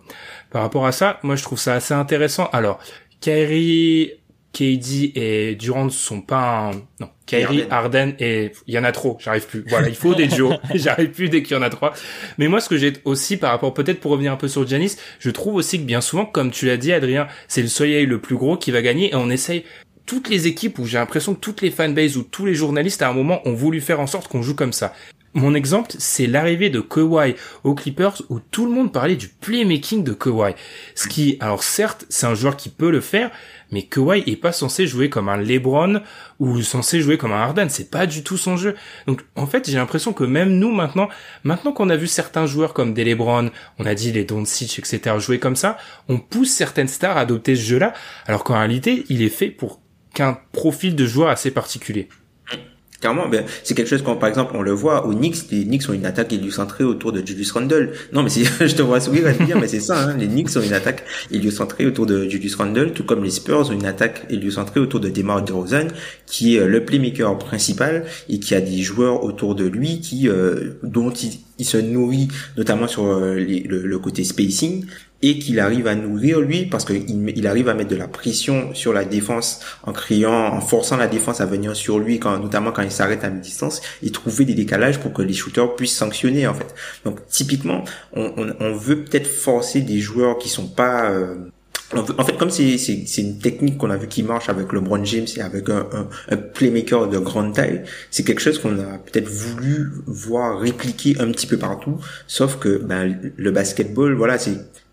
par rapport à ça, moi je trouve ça assez intéressant. Alors, Kyrie, KD et Durant sont pas un... non Kyrie Harden. Et il y en a trop j'arrive plus. Voilà il faut des duos. J'arrive plus dès qu'il y en a trois. Mais moi ce que j'ai aussi par rapport peut-être pour revenir un peu sur Janis je trouve aussi que bien souvent comme tu l'as dit Adrien c'est le soleil le plus gros qui va gagner et on essaye toutes les équipes où j'ai l'impression que toutes les fanbases ou tous les journalistes à un moment ont voulu faire en sorte qu'on joue comme ça mon exemple, c'est l'arrivée de Kawhi aux Clippers où tout le monde parlait du playmaking de Kawhi. Ce qui, alors certes, c'est un joueur qui peut le faire, mais Kawhi est pas censé jouer comme un LeBron ou censé jouer comme un Harden. C'est pas du tout son jeu. Donc, en fait, j'ai l'impression que même nous, maintenant, maintenant qu'on a vu certains joueurs comme des LeBron, on a dit les Doncic, etc., jouer comme ça, on pousse certaines stars à adopter ce jeu-là, alors qu'en réalité, il est fait pour qu'un profil de joueur assez particulier. Carrément, ben, c'est quelque chose qu'on, par exemple, on le voit aux Knicks, les Knicks ont une attaque héliocentrée autour de Julius Randle. Non, mais c'est, je te vois sourire à te dire, mais c'est ça, hein, les Knicks ont une attaque héliocentrée autour de Julius Randle, tout comme les Spurs ont une attaque héliocentrée autour de DeMar DeRozan, qui est le playmaker principal et qui a des joueurs autour de lui qui, euh, dont il, se nourrit, notamment sur euh, le côté spacing, et qu'il arrive à nourrir lui parce qu'il il arrive à mettre de la pression sur la défense en criant, en forçant la défense à venir sur lui, quand, notamment quand il s'arrête à mi-distance, et trouver des décalages pour que les shooters puissent sanctionner en fait. Donc typiquement, on, on, on veut peut-être forcer des joueurs qui sont pas euh, en fait, comme c'est une technique qu'on a vu qui marche avec LeBron James et avec un, un, un playmaker de grande taille, c'est quelque chose qu'on a peut-être voulu voir répliquer un petit peu partout. Sauf que ben, le basketball, voilà, c'est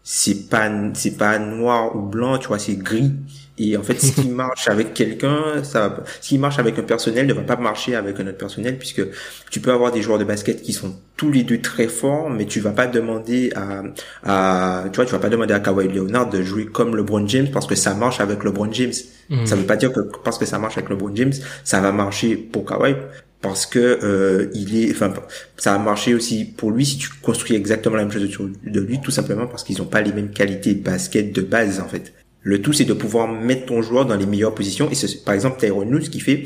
c'est pas c'est pas noir ou blanc tu vois c'est gris. Et en fait ce qui marche avec quelqu'un ça ce qui marche avec un personnel ne va pas marcher avec un autre personnel puisque tu peux avoir des joueurs de basket qui sont tous les deux très forts mais tu vas pas demander à à tu vois tu vas pas demander à Kawhi Leonard de jouer comme LeBron James parce que ça marche avec LeBron James. Mm. ça veut pas dire que parce que ça marche avec LeBron James ça va marcher pour Kawhi parce que euh, il est enfin ça a marché aussi pour lui si tu construis exactement la même chose de lui tout simplement parce qu'ils ont pas les mêmes qualités de basket de base en fait. Le tout c'est de pouvoir mettre ton joueur dans les meilleures positions. Et par exemple Tyrone ce qui fait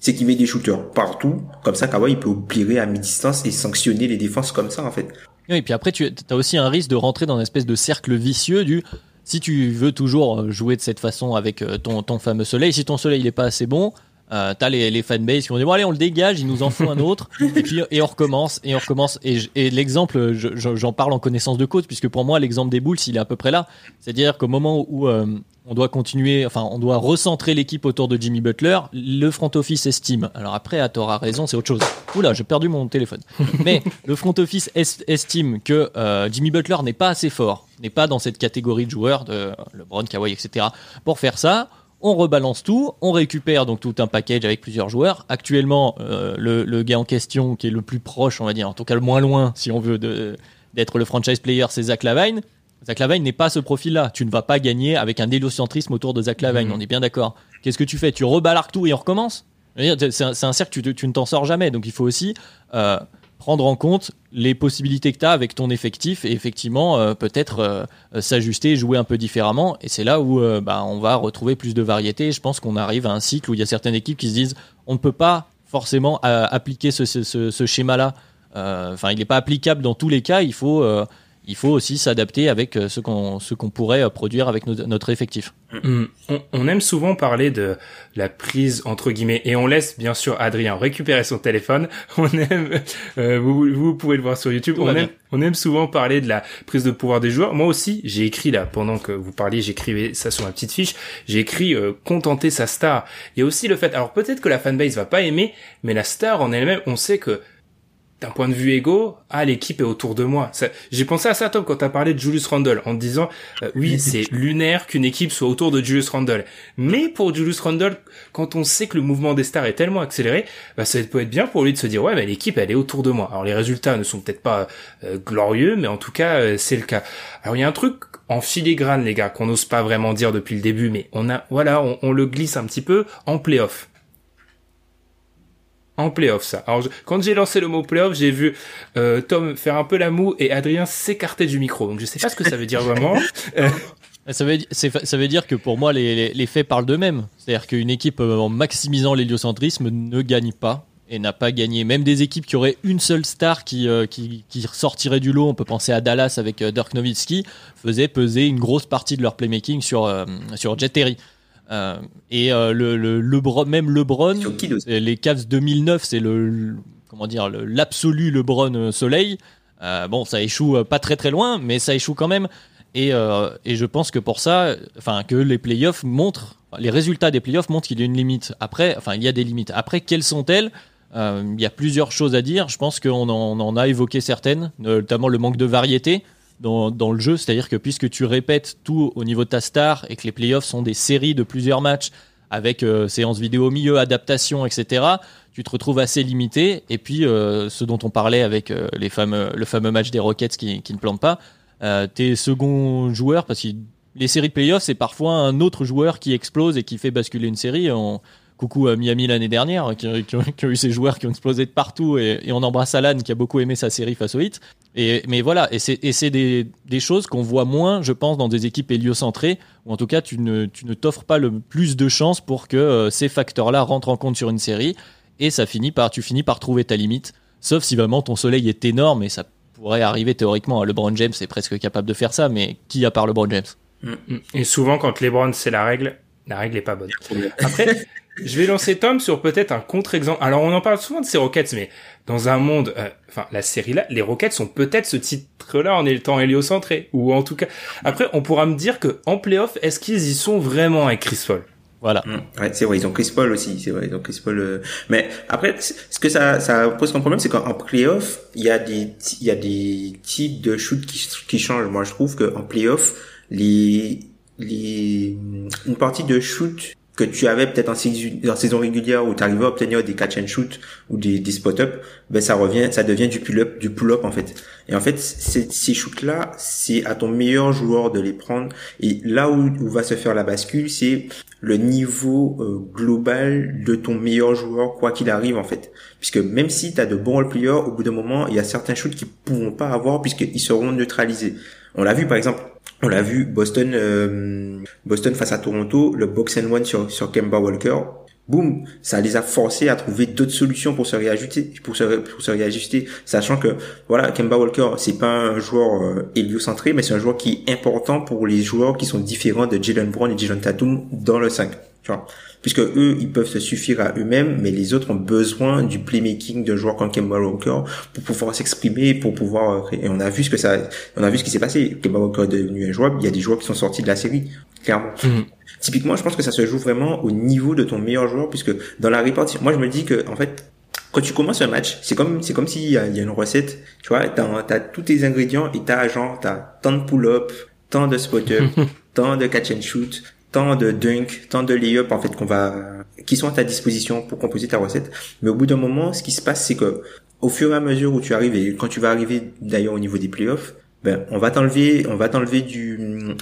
c'est qu'il met des shooters partout. Comme ça Kawhi il peut oublier à mi-distance et sanctionner les défenses comme ça en fait. Et puis après tu as aussi un risque de rentrer dans une espèce de cercle vicieux du si tu veux toujours jouer de cette façon avec euh, ton, ton fameux soleil si ton soleil il est pas assez bon euh, t'as les, les fanbase qui vont dire bon allez on le dégage, il nous en faut un autre et puis et on recommence et on recommence et, et l'exemple j'en parle en connaissance de cause puisque pour moi l'exemple des Bulls il est à peu près là, c'est-à-dire qu'au moment où euh, on doit continuer, enfin on doit recentrer l'équipe autour de Jimmy Butler, le front office estime. Alors après à tort à raison c'est autre chose. Oula j'ai perdu mon téléphone. Mais le front office estime que euh, Jimmy Butler n'est pas assez fort, n'est pas dans cette catégorie de joueurs de LeBron, Kawhi etc. Pour faire ça on rebalance tout, on récupère donc tout un package avec plusieurs joueurs. Actuellement, euh, le, le, gars en question qui est le plus proche, on va dire, en tout cas le moins loin, si on veut, d'être le franchise player, c'est Zach Lavine. Zach Lavine n'est pas ce profil-là. Tu ne vas pas gagner avec un héliocentrisme autour de Zach Lavine, mhm. on est bien d'accord. Qu'est-ce que tu fais? Tu rebalarques tout et on recommence? C'est un, un, cercle, tu, tu ne t'en sors jamais. Donc il faut aussi... Euh, prendre en compte les possibilités que tu as avec ton effectif et effectivement euh, peut-être euh, s'ajuster, jouer un peu différemment. Et c'est là où euh, bah, on va retrouver plus de variété. Je pense qu'on arrive à un cycle où il y a certaines équipes qui se disent on ne peut pas forcément appliquer ce schéma-là. Enfin, il n'est pas applicable dans tous les cas. Il faut il faut aussi s'adapter avec ce qu'on ce qu'on pourrait produire avec notre effectif. Mm. On, aime souvent parler de la prise entre guillemets et on laisse bien sûr Adrien récupérer son téléphone. On aime, euh, vous, vous pouvez le voir sur YouTube. On aime, on aime souvent parler de la prise de pouvoir des joueurs. Moi aussi, j'ai écrit là pendant que vous parliez, j'écrivais ça sur ma petite fiche. J'ai écrit euh, contenter sa star. Et aussi le fait, alors peut-être que la fanbase va pas aimer, mais la star en elle-même, on sait que d'un point de vue égo, ah l'équipe est autour de moi. J'ai pensé à ça Tom quand t'as parlé de Julius Randle en te disant euh, oui c'est lunaire qu'une équipe soit autour de Julius Randle. Mais pour Julius Randle, quand on sait que le mouvement des stars est tellement accéléré, bah ça peut être bien pour lui de se dire ouais mais l'équipe elle est autour de moi. Alors les résultats ne sont peut-être pas euh, glorieux, mais en tout cas euh, c'est le cas. Alors il y a un truc en filigrane les gars qu'on n'ose pas vraiment dire depuis le début, mais on a voilà on, on le glisse un petit peu en playoff en playoff ça. Alors quand j'ai lancé le mot playoff, j'ai vu euh, Tom faire un peu la moue et Adrien s'écarter du micro. Donc je sais pas ce que ça veut dire vraiment. Ça veut, ça veut dire que pour moi les, faits parlent d'eux-mêmes. C'est-à-dire qu'une équipe euh, en maximisant l'héliocentrisme ne gagne pas et n'a pas gagné. Même des équipes qui auraient une seule star qui, euh, sortirait du lot, on peut penser à Dallas avec Dirk Nowitzki, faisaient peser une grosse partie de leur playmaking sur, sur Jet Terry. Euh, et euh, le, le, le, même LeBron, les Cavs 2009, c'est le, comment dire l'absolu LeBron euh, Soleil. bon, ça échoue pas très très loin, mais ça échoue quand même. Et, et je pense que pour ça, enfin que les playoffs montrent, les résultats des playoffs montrent qu'il y a une limite. Après, enfin il y a des limites. Après, quelles sont-elles? Il y a plusieurs choses à dire. Je pense qu'on en, on en a évoqué certaines, notamment le manque de variété dans, le jeu, c'est-à-dire que puisque tu répètes tout au niveau de ta star et que les playoffs sont des séries de plusieurs matchs avec euh, séances vidéo au milieu, adaptation, etc., tu te retrouves assez limité. Et puis, euh, ce dont on parlait avec euh, les fameux, le fameux match des Rockets qui, ne plantent pas, tes seconds joueurs, parce que les séries de playoffs, c'est parfois un autre joueur qui explose et qui fait basculer une série. On, coucou à Miami l'année dernière, qui, qui, ont eu ces joueurs qui ont explosé de partout, et, on embrasse Alan qui a beaucoup aimé sa série face au Hit. Et, mais voilà, et c'est des, des choses qu'on voit moins, je pense, dans des équipes héliocentrées, ou en tout cas, tu ne, tu ne t'offres pas le plus de chances pour que euh, ces facteurs-là rentrent en compte sur une série, et ça finit par, tu finis par trouver ta limite, sauf si vraiment ton soleil est énorme, et ça pourrait arriver théoriquement. LeBron James est presque capable de faire ça, mais qui à part LeBron James? Mm, mm. Et souvent, quand LeBron c'est la règle, la règle est pas bonne. Après, je vais lancer Tom sur peut-être un contre-exemple. Alors, on en parle souvent de ces Rockets, mais dans un monde, euh, enfin, la série là, les Rockets sont peut-être ce titre-là en étant héliocentré, ou en tout cas. Après, on pourra me dire que en playoff, est-ce qu'ils y sont vraiment avec Chris Paul? Voilà. Mm. Ouais, c'est vrai, ils ont Chris Paul aussi, c'est vrai, ils ont Chris Paul. Euh, Mais après, ce que ça, ça pose comme problème, c'est qu'en playoff, il y a des, il y a des types de shoots qui, qui changent. Moi, je trouve qu'en playoff, les, les, une partie de shoot que tu avais peut-être en, saison régulière où tu arrivais à obtenir des catch and shoot ou des, spot up, ben ça revient, ça devient du pull up, du pull up en fait. Et en fait, ces shoots là, c'est à ton meilleur joueur de les prendre. Et là où, où va se faire la bascule, c'est le niveau euh, global de ton meilleur joueur quoi qu'il arrive en fait. Puisque même si tu as de bons role au bout d'un moment, il y a certains shoots qui pourront pas avoir puisqu'ils seront neutralisés. On l'a vu par exemple on l'a vu, Boston, euh, Boston face à Toronto, le box and one sur, sur Kemba Walker, boum, ça les a forcés à trouver d'autres solutions pour se réajuster, pour se, pour se réajuster, sachant que voilà, Kemba Walker, c'est pas un joueur euh, héliocentré, mais c'est un joueur qui est important pour les joueurs qui sont différents de Jalen Brown et Jason Tatum dans le 5, tu vois puisque eux, ils peuvent se suffire à eux-mêmes, mais les autres ont besoin du playmaking d'un joueur comme Kemba Walker pour pouvoir s'exprimer, pour pouvoir et on a vu ce que ça, on a vu ce qui s'est passé. Kemba Walker est devenu un joueur, il y a des joueurs qui sont sortis de la série, clairement. Mhm. Typiquement, je pense que ça se joue vraiment au niveau de ton meilleur joueur, puisque dans la répartition, moi je me dis que en fait, quand tu commences un match, c'est comme c'est comme s'il y, a une recette, tu vois, t'as as tous tes ingrédients et t'as genre t'as tant de pull-up, tant de spot-up, tant de catch and shoot, tant de dunk, tant de layup en fait qu'on va qui sont à ta disposition pour composer ta recette. Mais au bout d'un moment, ce qui se passe, c'est que au fur et à mesure où tu arrives et quand tu vas arriver d'ailleurs au niveau des playoffs, ben on va t'enlever, on va t'enlever du,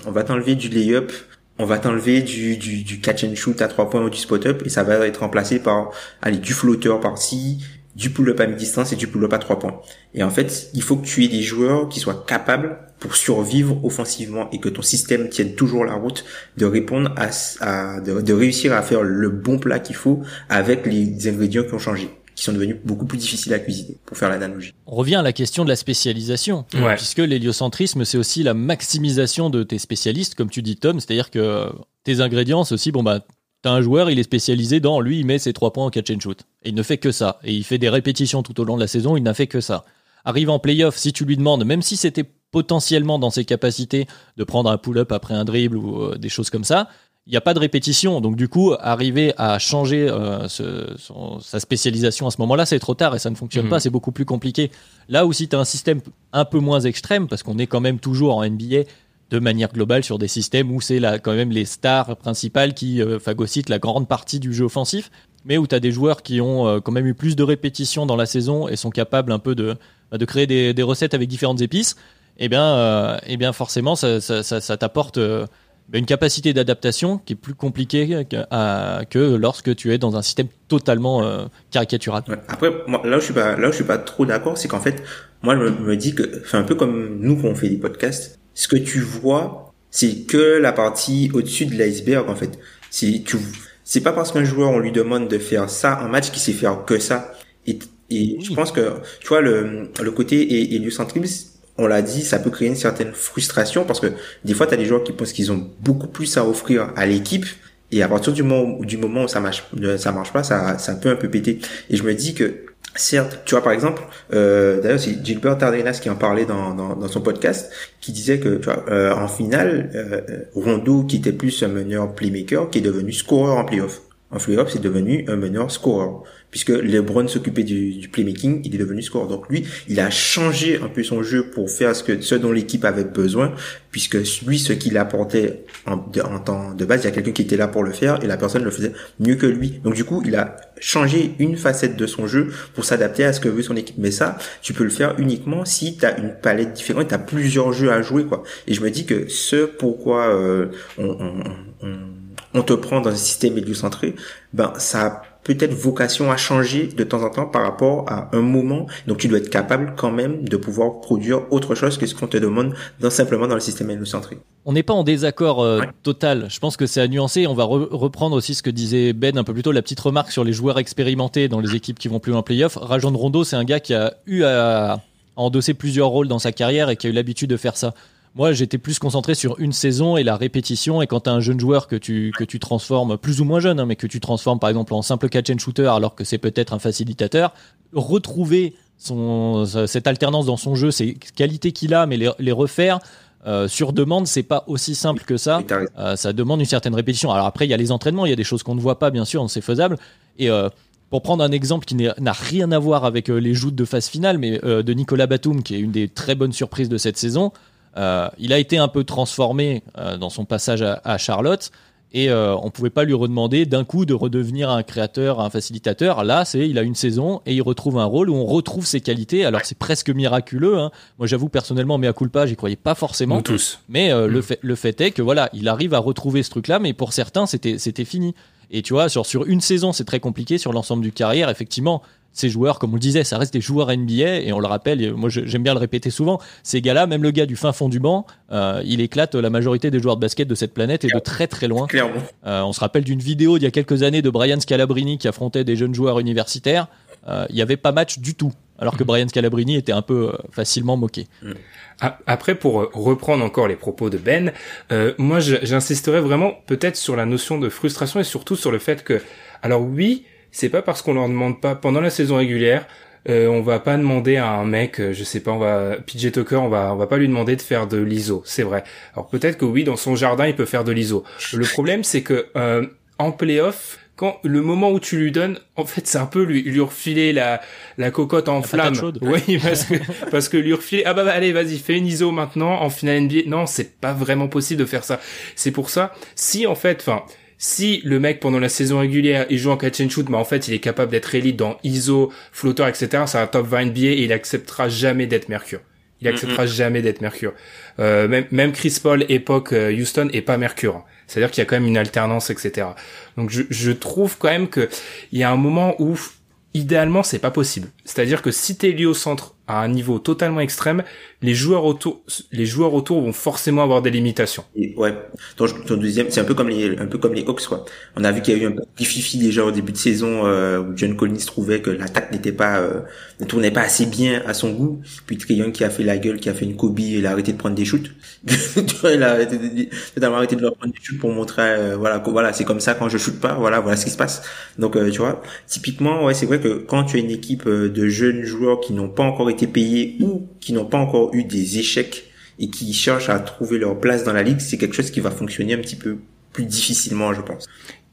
on va t'enlever du layup, on va t'enlever du catch and shoot à trois points ou du spot up et ça va être remplacé par allez du flotteur par-ci, du pull-up à mi-distance et du pull-up à trois points. Et en fait, il faut que tu aies des joueurs qui soient capables pour survivre offensivement et que ton système tienne toujours la route de répondre à, de, réussir à faire le bon plat qu'il faut avec les ingrédients qui ont changé qui sont devenus beaucoup plus difficiles à cuisiner, pour faire l'analogie. On revient à la question de la spécialisation, puisque l'héliocentrisme, c'est aussi la maximisation de tes spécialistes, comme tu dis Tom, c'est-à-dire que tes ingrédients, c'est aussi, bon bah, t'as un joueur, il est spécialisé dans, lui, il met ses trois points en catch and shoot, et il ne fait que ça, et il fait des répétitions tout au long de la saison, il n'a fait que ça. Arrive en playoff, si tu lui demandes, même si c'était potentiellement dans ses capacités de prendre un pull-up après un dribble ou euh, des choses comme ça. Il n'y a pas de répétition, donc du coup, arriver à changer euh, sa spécialisation à ce moment-là, c'est trop tard et ça ne fonctionne mhm. pas, c'est beaucoup plus compliqué. Là où si tu as un système un peu moins extrême, parce qu'on est quand même toujours en NBA de manière globale sur des systèmes où c'est quand même les stars principales qui euh, phagocytent la grande partie du jeu offensif, mais où tu as des joueurs qui ont quand même eu plus de répétitions dans la saison et sont capables un peu de, de créer des, des recettes avec différentes épices eh bien, euh, eh bien forcément, ça, ça, ça, t'apporte euh, une capacité d'adaptation qui est plus compliquée que, que, lorsque tu es dans un système totalement euh, caricatural. Après, moi, là où je suis pas, là où je suis pas trop d'accord, c'est qu'en fait, moi, je me, dis que, c'est un peu comme nous quand on fait des podcasts, ce que tu vois, c'est que la partie au-dessus de l'iceberg, en fait. C'est, tu, c'est pas parce qu'un joueur, on lui demande de faire ça, un match qui sait faire que ça. Et, et je pense que, tu vois, le, le côté héliocentrisme, on l'a dit, ça peut créer une certaine frustration parce que des fois, tu as des joueurs qui pensent qu'ils ont beaucoup plus à offrir à l'équipe et à partir du moment où, du moment où ça marche, ça marche pas, ça, ça peut un peu péter. Et je me dis que certes, tu vois par exemple, euh, d'ailleurs c'est Gilbert Tardenas qui en parlait dans, son podcast, qui disait que euh, en finale, euh, Rondo qui était plus un meneur playmaker, qui est devenu scoreur en playoff. En playoff, c'est devenu un meneur scoreur puisque LeBron s'occupait du, playmaking, il est devenu score. Donc lui, il a changé un peu son jeu pour faire ce que ce dont l'équipe avait besoin, puisque lui, ce qu'il apportait en, en temps de base, il y a quelqu'un qui était là pour le faire et la personne le faisait mieux que lui. Donc du coup, il a changé une facette de son jeu pour s'adapter à ce que veut son équipe. Mais ça, tu peux le faire uniquement si tu as une palette différente, tu as plusieurs jeux à jouer quoi. Et je me dis que ce pourquoi euh, on, te prend dans un système héliocentré, ben ça peut-être vocation à changer de temps en temps par rapport à un moment. Donc tu dois être capable quand même de pouvoir produire autre chose que ce qu'on te demande dans, simplement dans le système hélicentrique. On n'est pas en désaccord euh, total. Je pense que c'est à nuancer. On va reprendre aussi ce que disait Ben un peu plus tôt, la petite remarque sur les joueurs expérimentés dans les équipes qui vont plus loin en playoff. Rajon Rondo, c'est un gars qui a eu à endosser plusieurs rôles dans sa carrière et qui a eu l'habitude de faire ça. Moi, j'étais plus concentré sur une saison et la répétition. Et quand tu as un jeune joueur que tu, que tu transformes, plus ou moins jeune, hein, mais que tu transformes par exemple en simple catch and shooter alors que c'est peut-être un facilitateur, retrouver son, cette alternance dans son jeu, ces qualités qu'il a, mais les, refaire, euh, sur demande, c'est pas aussi simple que ça. Euh, ça demande une certaine répétition. Alors après, il y a les entraînements, il y a des choses qu'on ne voit pas, bien sûr, c'est faisable. Et euh, pour prendre un exemple qui n'a rien à voir avec les joutes de phase finale, mais de Nicolas Batum, qui est une des très bonnes surprises de cette saison, il a été un peu transformé euh, dans son passage à, Charlotte et euh, on pouvait pas lui redemander d'un coup de redevenir un créateur, un facilitateur. Là, c'est il a une saison et il retrouve un rôle où on retrouve ses qualités. Alors c'est presque miraculeux. Hein. Moi, j'avoue personnellement, mais à culpa, j'y croyais pas forcément. Nous tous. Mais le mm. fait le fait est que voilà, il arrive à retrouver ce truc-là, mais pour certains, c'était c'était fini. Et tu vois, sur sur une saison, c'est très compliqué. Sur l'ensemble du carrière, effectivement, ces joueurs, comme on le disait, ça reste des joueurs NBA, et on le rappelle, moi j'aime bien le répéter souvent, ces gars-là, même le gars du fin fond du banc, euh, il éclate la majorité des joueurs de basket de cette planète et de très très loin. Clairement. Euh, on se rappelle d'une vidéo d'il y a quelques années de Brian Scalabrini qui affrontait des jeunes joueurs universitaires. Euh, il n'y avait pas match du tout, alors que. Brian Scalabrini était un peu facilement moqué. Après, pour reprendre encore les propos de Ben, moi j'insisterai vraiment peut-être sur la notion de frustration et surtout sur le fait que, alors oui, c'est pas parce qu'on leur demande pas pendant la saison régulière, euh, on va pas demander à un mec, euh, je sais pas, on va PJ Tucker, on va on va pas lui demander de faire de l'ISO, c'est vrai. Alors peut-être que oui, dans son jardin, il peut faire de l'ISO. Le problème, c'est que euh, en playoff, quand le moment où tu lui donnes, en fait, c'est un peu lui lui refiler la la cocotte en flamme. Oui, parce que parce que lui refiler ah bah, bah allez, vas-y, fais une ISO maintenant en finale NBA. Non, c'est pas vraiment possible de faire ça. C'est pour ça si en fait, enfin si le mec pendant la saison régulière il joue en catch and shoot mais en fait il est capable d'être élite dans ISO, flotteur, etc. C'est un top 20 NBA et il acceptera jamais d'être Mercure. Il acceptera jamais d'être Mercure. Euh, même, même Chris Paul époque euh, Houston est pas Mercure. C'est-à-dire qu'il y a quand même une alternance, etc. Donc je, je trouve quand même que il y a un moment où idéalement c'est pas possible. C'est-à-dire que si t'es lié au centre à un niveau totalement extrême, les joueurs autour, les joueurs autour vont forcément avoir des limitations. ouais. Ton, deuxième, c'est un peu comme les, un peu comme les Hawks, quoi. On a vu qu'il y a eu un petit fifi déjà au début de saison, euh, où John Collins trouvait que l'attaque n'était pas, euh, ne tournait pas assez bien à son goût. Puis Trey Young qui a fait la gueule, qui a fait une Kobe, il a arrêté de prendre des shoots. il a arrêté de, arrêté de leur prendre des shoots pour montrer, euh, voilà, voilà, c'est comme ça quand je shoot pas, voilà, voilà ce qui se passe. Donc, euh, tu vois, typiquement, ouais, c'est vrai que quand tu as une équipe de jeunes joueurs qui n'ont pas encore été payés ou qui n'ont pas encore eu des échecs et qui cherchent à trouver leur place dans la ligue, c'est quelque chose qui va fonctionner un petit peu plus difficilement, je pense.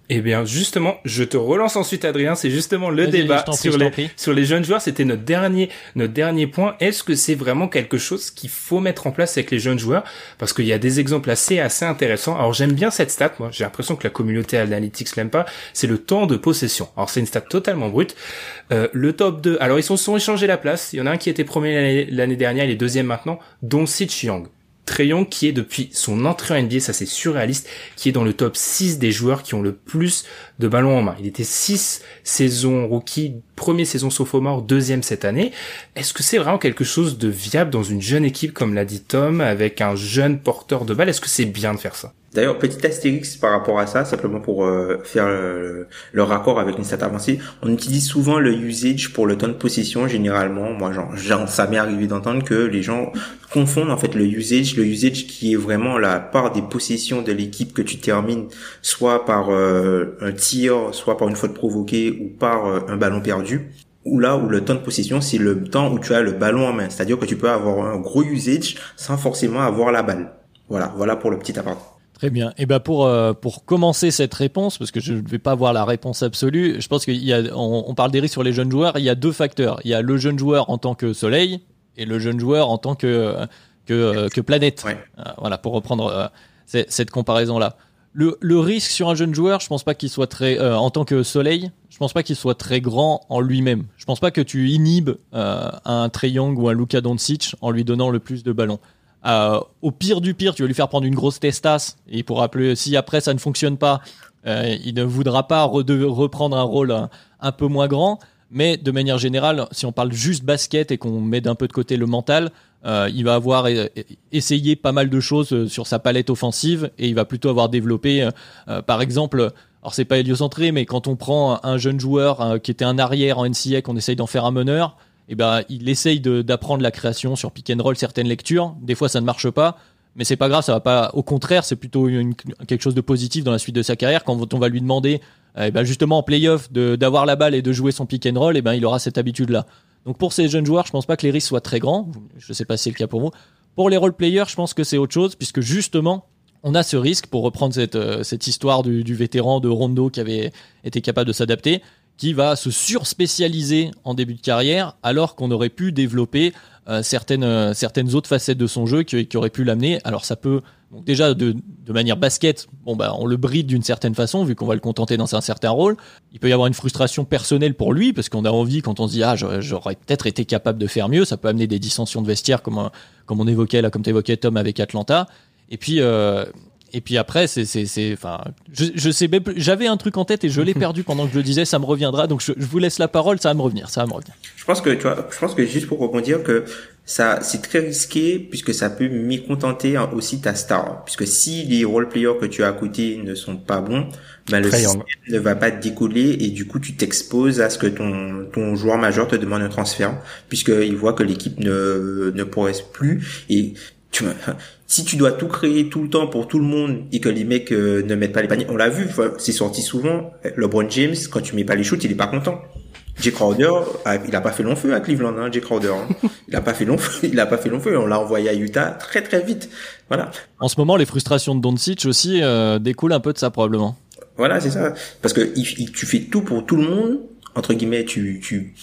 Eh bien, justement, je te relance ensuite, Adrien. C'est justement le débat sur les sur les jeunes joueurs. C'était notre dernier notre dernier point. Est-ce que c'est vraiment quelque chose qu'il faut mettre en place avec les jeunes joueurs? Parce qu'il y a des exemples assez assez intéressants. Alors j'aime bien cette stat. Moi, j'ai l'impression que la communauté analytics l'aime pas. C'est le temps de possession. Alors c'est une stat totalement brute. Euh, le top 2. Alors ils se sont échangés la place. Il y en a un qui était premier l'année dernière, il est deuxième maintenant, dont Sitch Young. Trayon qui est depuis son entrée en NBA, ça c'est surréaliste, qui est dans le top 6 des joueurs qui ont le plus de ballons en main. Il était 6 saisons rookie, première saison sophomore, deuxième cette année. Est-ce que c'est vraiment quelque chose de viable dans une jeune équipe comme l'a dit Tom, avec un jeune porteur de balle? Est-ce que c'est bien de faire ça? D'ailleurs, petit astérix par rapport à ça, simplement pour euh, faire le, raccord avec une stat avancée, on utilise souvent le usage pour le temps de possession généralement. Moi, genre, ça m'est arrivé d'entendre que les gens confondent en fait le usage, le usage qui est vraiment la part des possessions de l'équipe que tu termines, soit par euh, un tir, soit par une faute provoquée ou par euh, un ballon perdu ou là où le temps de possession c'est le temps où tu as le ballon en main, c'est-à-dire que tu peux avoir un gros usage sans forcément avoir la balle. Voilà, voilà pour le petit appart. Très bien. Et ben pour euh, pour commencer cette réponse, parce que je ne vais pas avoir la réponse absolue, je pense qu'il y a on, on parle des risques sur les jeunes joueurs. Il y a deux facteurs. Il y a le jeune joueur en tant que soleil et le jeune joueur en tant que que, euh, que planète. Euh, voilà pour reprendre cette comparaison là. Le, le, risque sur un jeune joueur, je pense pas qu'il soit très en tant que soleil, je pense pas qu'il soit très grand en lui-même. Je pense pas que tu inhibes un Trey Young ou un Luka Doncic en lui donnant le plus de ballons. Euh, au pire du pire, tu vas lui faire prendre une grosse testasse et il pourra plus. Si après ça ne fonctionne pas, il ne voudra pas reprendre un rôle un, peu moins grand. Mais de manière générale, si on parle juste basket et qu'on met d'un peu de côté le mental, il va avoir essayé pas mal de choses sur sa palette offensive et il va plutôt avoir développé, par exemple, alors c'est pas héliocentré, mais quand on prend un jeune joueur qui était un arrière en NCA, qu'on essaye d'en faire un meneur, eh ben il essaye d'apprendre la création sur pick and roll, certaines lectures. Des fois ça ne marche pas, mais c'est pas grave, ça va pas. Au contraire, c'est plutôt quelque chose de positif dans la suite de sa carrière quand on va lui demander, eh ben justement en playoff, d'avoir la balle et de jouer son pick and roll, eh ben il aura cette habitude là. Donc pour ces jeunes joueurs, je pense pas que les risques soient très grands. Je sais pas si c'est le cas pour vous. Pour les role players, je pense que c'est autre chose puisque justement on a ce risque, pour reprendre cette, euh, cette histoire du, vétéran de Rondo qui avait été capable de s'adapter, qui va se surspécialiser en début de carrière alors qu'on aurait pu développer euh, certaines, euh, certaines autres facettes de son jeu qui, qui auraient pu l'amener. Alors ça peut, donc déjà de, de, manière basket, bon bah on le bride d'une certaine façon vu qu'on va le contenter dans un certain rôle. Il peut y avoir une frustration personnelle pour lui parce qu'on a envie quand on se dit ah j'aurais peut-être été capable de faire mieux, ça peut amener des dissensions de vestiaire comme comme on évoquait là, comme tu évoquais Tom avec Atlanta. Et puis, euh, et puis après, c'est, c'est, c'est, enfin, je, je sais, j'avais un truc en tête et je l'ai perdu pendant que je le disais. Ça me reviendra. Donc, je, je, vous laisse la parole. Ça va me revenir. Ça va me revenir. Je pense que, tu vois, je pense que juste pour rebondir que ça, c'est très risqué puisque ça peut mécontenter aussi ta star. Puisque si les role players que tu as à côté ne sont pas bons, ben le système ne va pas décoller et du coup tu t'exposes à ce que ton ton joueur majeur te demande un transfert puisqu'il voit que l'équipe ne ne progresse plus et tu si tu dois tout créer tout le temps pour tout le monde et que les mecs euh, ne mettent pas les paniers, on l'a vu, c'est sorti souvent. LeBron James, quand tu mets pas les shoots, il est pas content. Jay Crowder, ah, il a pas fait long feu à Cleveland, hein, Jay Crowder. Hein. Il a pas fait long feu, il a pas fait long feu. On l'a envoyé à Utah très très vite. Voilà. En ce moment, les frustrations de Doncic aussi euh, découlent un peu de ça probablement. Voilà, c'est ça. Parce que tu fais tout pour tout le monde. Entre guillemets, tu, tu,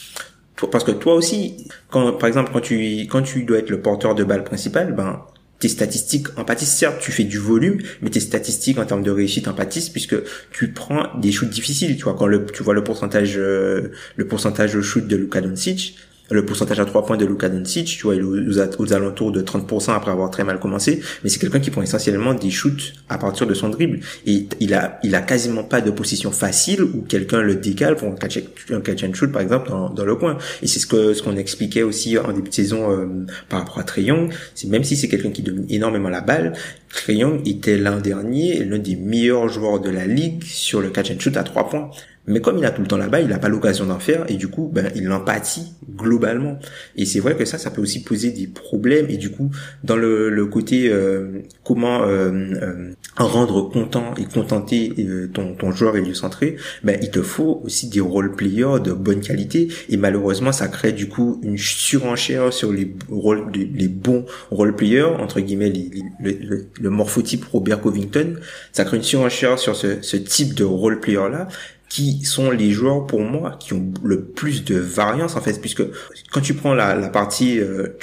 parce que toi aussi, quand, par exemple, quand tu, quand tu dois être le porteur de balle principal, ben, statistiques en pâtissent, certes, tu fais du volume, mais tes statistiques en termes de réussite en puisque tu prends des shoots difficiles, tu vois, quand le, tu vois le pourcentage, euh, le pourcentage au shoot de Luka Doncic, le pourcentage à 3 points de Luka Doncic, tu vois, il est aux, alentours de 30% après avoir très mal commencé, mais c'est quelqu'un qui prend essentiellement des shoots à partir de son dribble. Et il a, il a quasiment pas de position facile où quelqu'un le décale pour un catch, un catch and shoot, par exemple, dans, le coin. Et c'est ce que, ce qu'on expliquait aussi en début de saison euh, par rapport à Trey Young. C'est même si c'est quelqu'un qui domine énormément la balle, Trey Young était l'un dernier, l'un des meilleurs joueurs de la ligue sur le catch and shoot à 3 points. Mais comme il a tout le temps là-bas, il n'a pas l'occasion d'en faire et du coup, ben, il l'empathie globalement. Et c'est vrai que ça, ça peut aussi poser des problèmes. Et du coup, dans le, le côté euh, comment euh, euh, rendre content et contenter ton, ton joueur héliocentré, ben, il te faut aussi des role players de bonne qualité. Et malheureusement, ça crée du coup une surenchère sur les rôles, les, bons role players entre guillemets, le, le, morphotype Robert Covington. Ça crée une surenchère sur ce, ce type de role player là qui sont les joueurs pour moi qui ont le plus de variance en fait puisque quand tu prends la, la partie euh,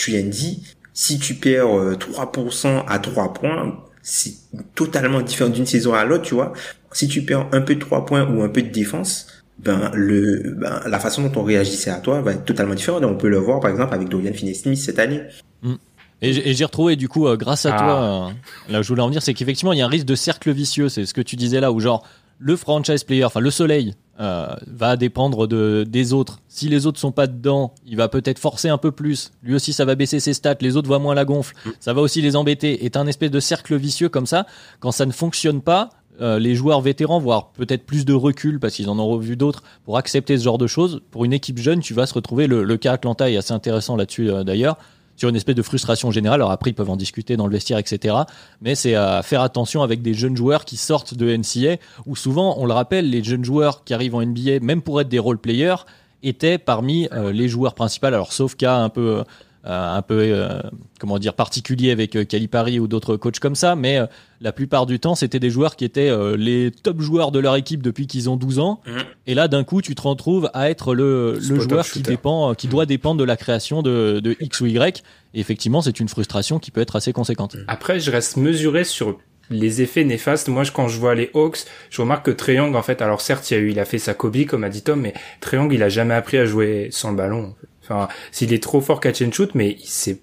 si tu perds 3% euh, à 3 points c'est totalement différent d'une saison à l'autre tu vois si tu perds un peu de 3 points ou un peu de défense ben le ben, la façon dont on réagissait à toi va être totalement différente on peut le voir par exemple avec Dorian Finney-Smith cette année mm. Et j'ai retrouvé du coup, euh, grâce à ah. toi, euh, là où je voulais en venir, c'est qu'effectivement il y a un risque de cercle vicieux. C'est ce que tu disais là, où genre le franchise player, enfin le soleil, euh, va dépendre de, des autres. Si les autres sont pas dedans, il va peut-être forcer un peu plus. Lui aussi, ça va baisser ses stats. Les autres voient moins la gonfle. Mm. Ça va aussi les embêter. est un espèce de cercle vicieux comme ça. Quand ça ne fonctionne pas, euh, les joueurs vétérans, voire peut-être plus de recul parce qu'ils en ont revu d'autres pour accepter ce genre de choses. Pour une équipe jeune, tu vas se retrouver. Le, le cas Atlanta est assez intéressant là-dessus euh, d'ailleurs sur une espèce de frustration générale. Alors après, ils peuvent en discuter dans le vestiaire, etc. Mais c'est à faire attention avec des jeunes joueurs qui sortent de NCA, où souvent, on le rappelle, les jeunes joueurs qui arrivent en NBA, même pour être des role players, étaient parmi euh, les joueurs principaux. Alors sauf cas un peu euh, euh, un peu euh, comment dire particulier avec euh, Calipari ou d'autres coachs comme ça, mais la plupart du temps c'était des joueurs qui étaient les top joueurs de leur équipe depuis qu'ils ont 12 ans. Mmh. Et là d'un coup tu te retrouves à être le, le joueur qui dépend, qui doit dépendre de la création de, de X ou Y. Et effectivement c'est une frustration qui peut être assez conséquente. Après je reste mesuré sur les effets néfastes. Moi, quand je vois les Hawks, je remarque que Triangle, en fait, alors certes, il a eu, il a fait sa Kobe, comme a dit Tom, mais Triangle, il a jamais appris à jouer sans le ballon. Enfin, s'il est trop fort catch and shoot, mais il sait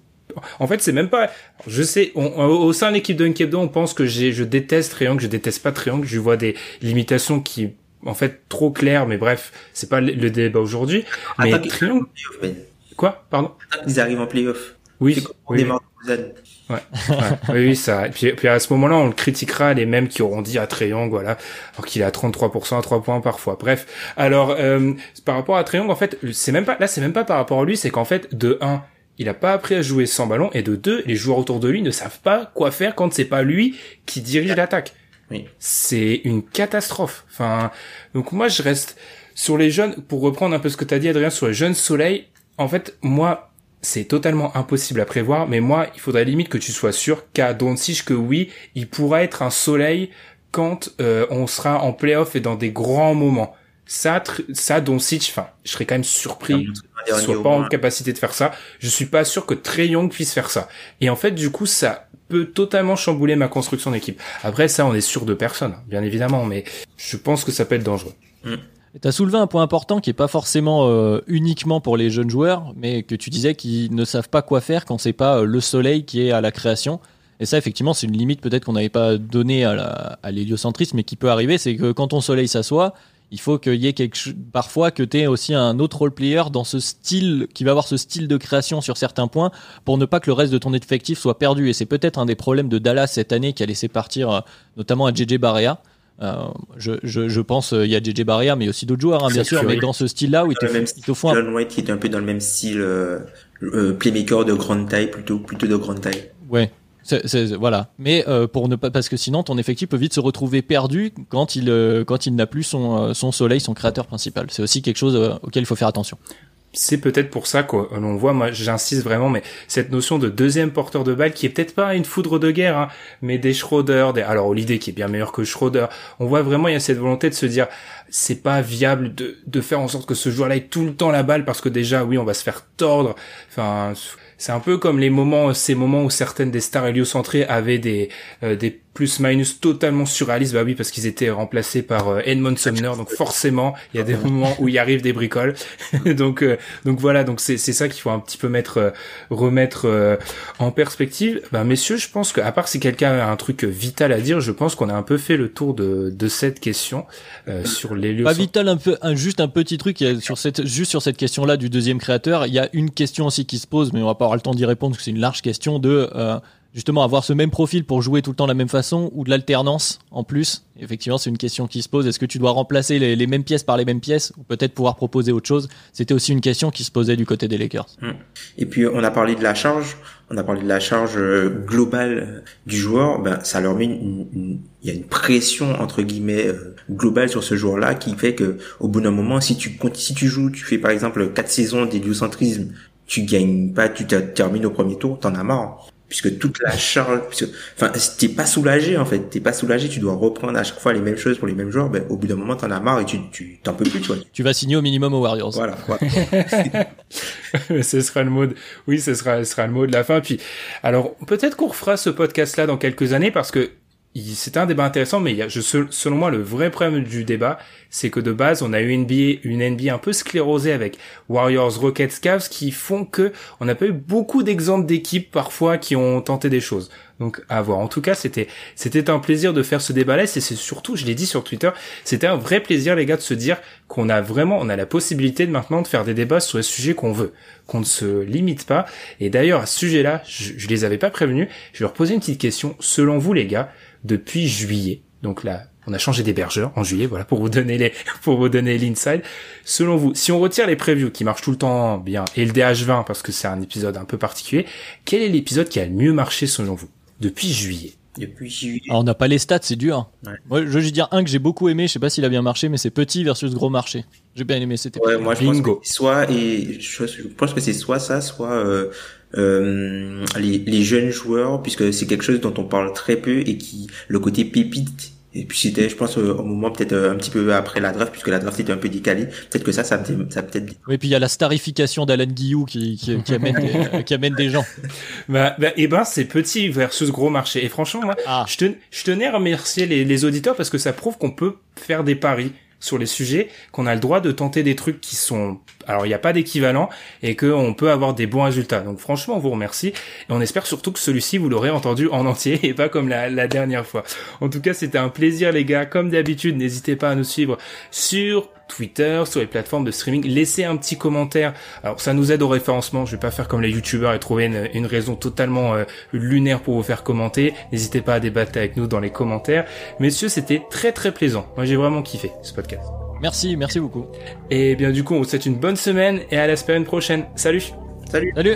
En fait, c'est même pas. Je sais, au sein de l'équipe de Nkebdo, on pense que j'ai, je déteste Triangle, je déteste pas Triangle. Je vois des limitations qui, en fait, trop claires. Mais bref, c'est pas le, débat aujourd'hui. Mais Triangle. Quoi? Pardon? Ils arrivent en playoff. Oui. oui. Ouais, oui, ça. Et puis, puis à ce moment-là, on le critiquera les mêmes qui auront dit à Triangle, voilà, alors qu'il est à 33% à 3 points parfois. Bref. Alors, euh, par rapport à Triangle, en fait, c'est même pas, là, c'est même pas par rapport à lui, c'est qu'en fait, de 1, il a pas appris à jouer sans ballon, et de 2, les joueurs autour de lui ne savent pas quoi faire quand c'est pas lui qui dirige l'attaque. Oui. C'est une catastrophe. Enfin, donc moi, je reste sur les jeunes, pour reprendre un peu ce que t'as dit, Adrien, sur les jeunes soleils, en fait, moi, c'est totalement impossible à prévoir, mais moi, il faudrait limite que tu sois sûr qu'à Doncic que oui, il pourra être un soleil quand euh, on sera en playoff et dans des grands moments. Ça, ça, Doncic, enfin, je serais quand même surpris qu'il soit pas en capacité de faire ça. Je suis pas sûr que Trey Young puisse faire ça. Et en fait, du coup, ça peut totalement chambouler ma construction d'équipe. Après, ça, on est sûr de personne, bien évidemment, mais je pense que ça peut être dangereux. Mm. Tu as soulevé un point important qui est pas forcément euh, uniquement pour les jeunes joueurs, mais que tu disais qu'ils ne savent pas quoi faire quand c'est pas euh, le soleil qui est à la création. Et ça, effectivement, c'est une limite peut-être qu'on n'avait pas donnée à l'héliocentrisme, mais qui peut arriver, c'est que quand ton soleil s'assoit, il faut qu'il y ait quelque parfois que tu aies aussi un autre role player dans ce style qui va avoir ce style de création sur certains points pour ne pas que le reste de ton effectif soit perdu et c'est peut-être un des problèmes de Dallas cette année qui a laissé partir euh, notamment à JJ Barea euh, je, je, je, pense euh, il y a JJ Barria mais aussi d'autres joueurs hein, bien sûr mais dans ce style là où il te, même il te font John White qui est un peu dans le même style euh, euh, playmaker de grande taille plutôt plutôt de grande taille. Ouais. Voilà. Mais euh, pour ne pas parce que sinon ton effectif peut vite se retrouver perdu quand il quand il n'a plus son son soleil son créateur principal. C'est aussi quelque chose auquel il faut faire attention c'est peut-être pour ça qu'on voit, moi j'insiste vraiment, mais cette notion de deuxième porteur de balle qui est peut-être pas une foudre de guerre, hein, mais des Schroeder, des... alors l'idée qui est bien meilleure que Schroeder, on voit vraiment il y a cette volonté de se dire c'est pas viable de, de faire en sorte que ce joueur-là ait tout le temps la balle parce que déjà oui on va se faire tordre, enfin c'est un peu comme les moments, ces moments où certaines des stars héliocentrées avaient des, euh, des plus-minus totalement surréalistes. Bah oui, parce qu'ils étaient remplacés par euh, Edmond Sumner. Donc forcément, il y a des moments où il arrive des bricoles. donc, euh, donc voilà. Donc c'est, c'est ça qu'il faut un petit peu mettre, remettre en perspective. Bah messieurs, je pense que à part si quelqu'un a un truc vital à dire, je pense qu'on a un peu fait le tour de, de cette question sur les Pas vital, un peu, un, juste un petit truc sur cette, juste sur cette question-là du deuxième créateur. Il y a une question aussi qui se pose, mais on va pas le temps d'y répondre parce que c'est une large question de euh, justement avoir ce même profil pour jouer tout le temps de la même façon ou de l'alternance en plus. Effectivement, c'est une question qui se pose. Est-ce que tu dois remplacer les, mêmes pièces par les mêmes pièces ou peut-être pouvoir proposer autre chose? C'était aussi une question qui se posait du côté des Lakers. Hum. Et puis on a parlé de la charge. On a parlé de la charge euh, globale du joueur. Ben ça leur met une, il y a une pression entre guillemets euh, globale sur ce joueur-là qui fait que au bout d'un moment, si tu si tu joues, tu fais par exemple quatre saisons d'héliocentrisme tu gagnes pas, tu termines au premier tour, t'en as marre. Puisque toute la charge, puisque, enfin, t'es pas soulagé, en fait. T'es pas soulagé, tu dois reprendre à chaque fois les mêmes choses pour les mêmes joueurs, ben, au bout d'un moment, t'en as marre et tu, tu, t'en peux plus, tu vois. Tu vas signer au minimum aux Warriors. Voilà, ce sera le mot de, oui, ce sera, ce sera le mot de la fin. Puis, alors, peut-être qu'on refera ce podcast-là dans quelques années parce que c'est un débat intéressant, mais il y a, je, selon moi, le vrai problème du débat, c'est que de base, on a eu une NBA, une NBA un peu sclérosée avec Warriors, Rockets, Cavs, qui font que on n'a pas eu beaucoup d'exemples d'équipes parfois qui ont tenté des choses. Donc à voir. En tout cas, c'était c'était un plaisir de faire ce débat-là. Et c'est surtout, je l'ai dit sur Twitter, c'était un vrai plaisir, les gars, de se dire qu'on a vraiment, on a la possibilité de maintenant de faire des débats sur les sujets qu'on veut, qu'on ne se limite pas. Et d'ailleurs, à ce sujet-là, je, je les avais pas prévenus. Je vais leur poser une petite question. Selon vous, les gars, depuis juillet. Donc là, on a changé d'hébergeur en juillet, voilà, pour vous donner les, pour vous donner l'inside. Selon vous, si on retire les previews qui marchent tout le temps bien et le DH20 parce que c'est un épisode un peu particulier, quel est l'épisode qui a le mieux marché selon vous? Depuis juillet? Depuis juillet. Alors, on n'a pas les stats, c'est dur. Moi, je vais dire un que j'ai beaucoup aimé, je sais pas s'il a bien marché, mais c'est petit versus gros marché. J'ai bien aimé, c'était. Ouais, moi je pense que soit et je, pense que c'est soit ça, soit euh, euh, les, les, jeunes joueurs, puisque c'est quelque chose dont on parle très peu et qui le côté pépite. Et puis c'était, je pense, au moment peut-être euh, un petit peu après la draft, puisque la draft était un peu décalée. Peut-être que ça, ça, ça peut-être. Oui, puis il y a la starification d'Alan Guillou qui, qui, qui amène, des, qui amène des gens. Bah, bah, et eh ben, c'est petit versus gros marché. Et franchement, moi, ah. je, je tenais à remercier les, les auditeurs parce que ça prouve qu'on peut faire des paris sur les sujets, qu'on a le droit de tenter des trucs qui sont, alors il n'y a pas d'équivalent et qu'on peut avoir des bons résultats. Donc franchement, on vous remercie et on espère surtout que celui-ci vous l'aurez entendu en entier et pas comme la, la dernière fois. En tout cas, c'était un plaisir les gars. Comme d'habitude, n'hésitez pas à nous suivre sur Twitter, sur les plateformes de streaming. Laissez un petit commentaire. Alors ça nous aide au référencement. Je vais pas faire comme les youtubeurs et trouver une, raison totalement euh, lunaire pour vous faire commenter. N'hésitez pas à débattre avec nous dans les commentaires. Messieurs, c'était très très plaisant. Moi j'ai vraiment kiffé ce podcast. Merci, merci beaucoup. Et bien du coup, on vous souhaite une bonne semaine et à la semaine prochaine. Salut. Salut. Salut.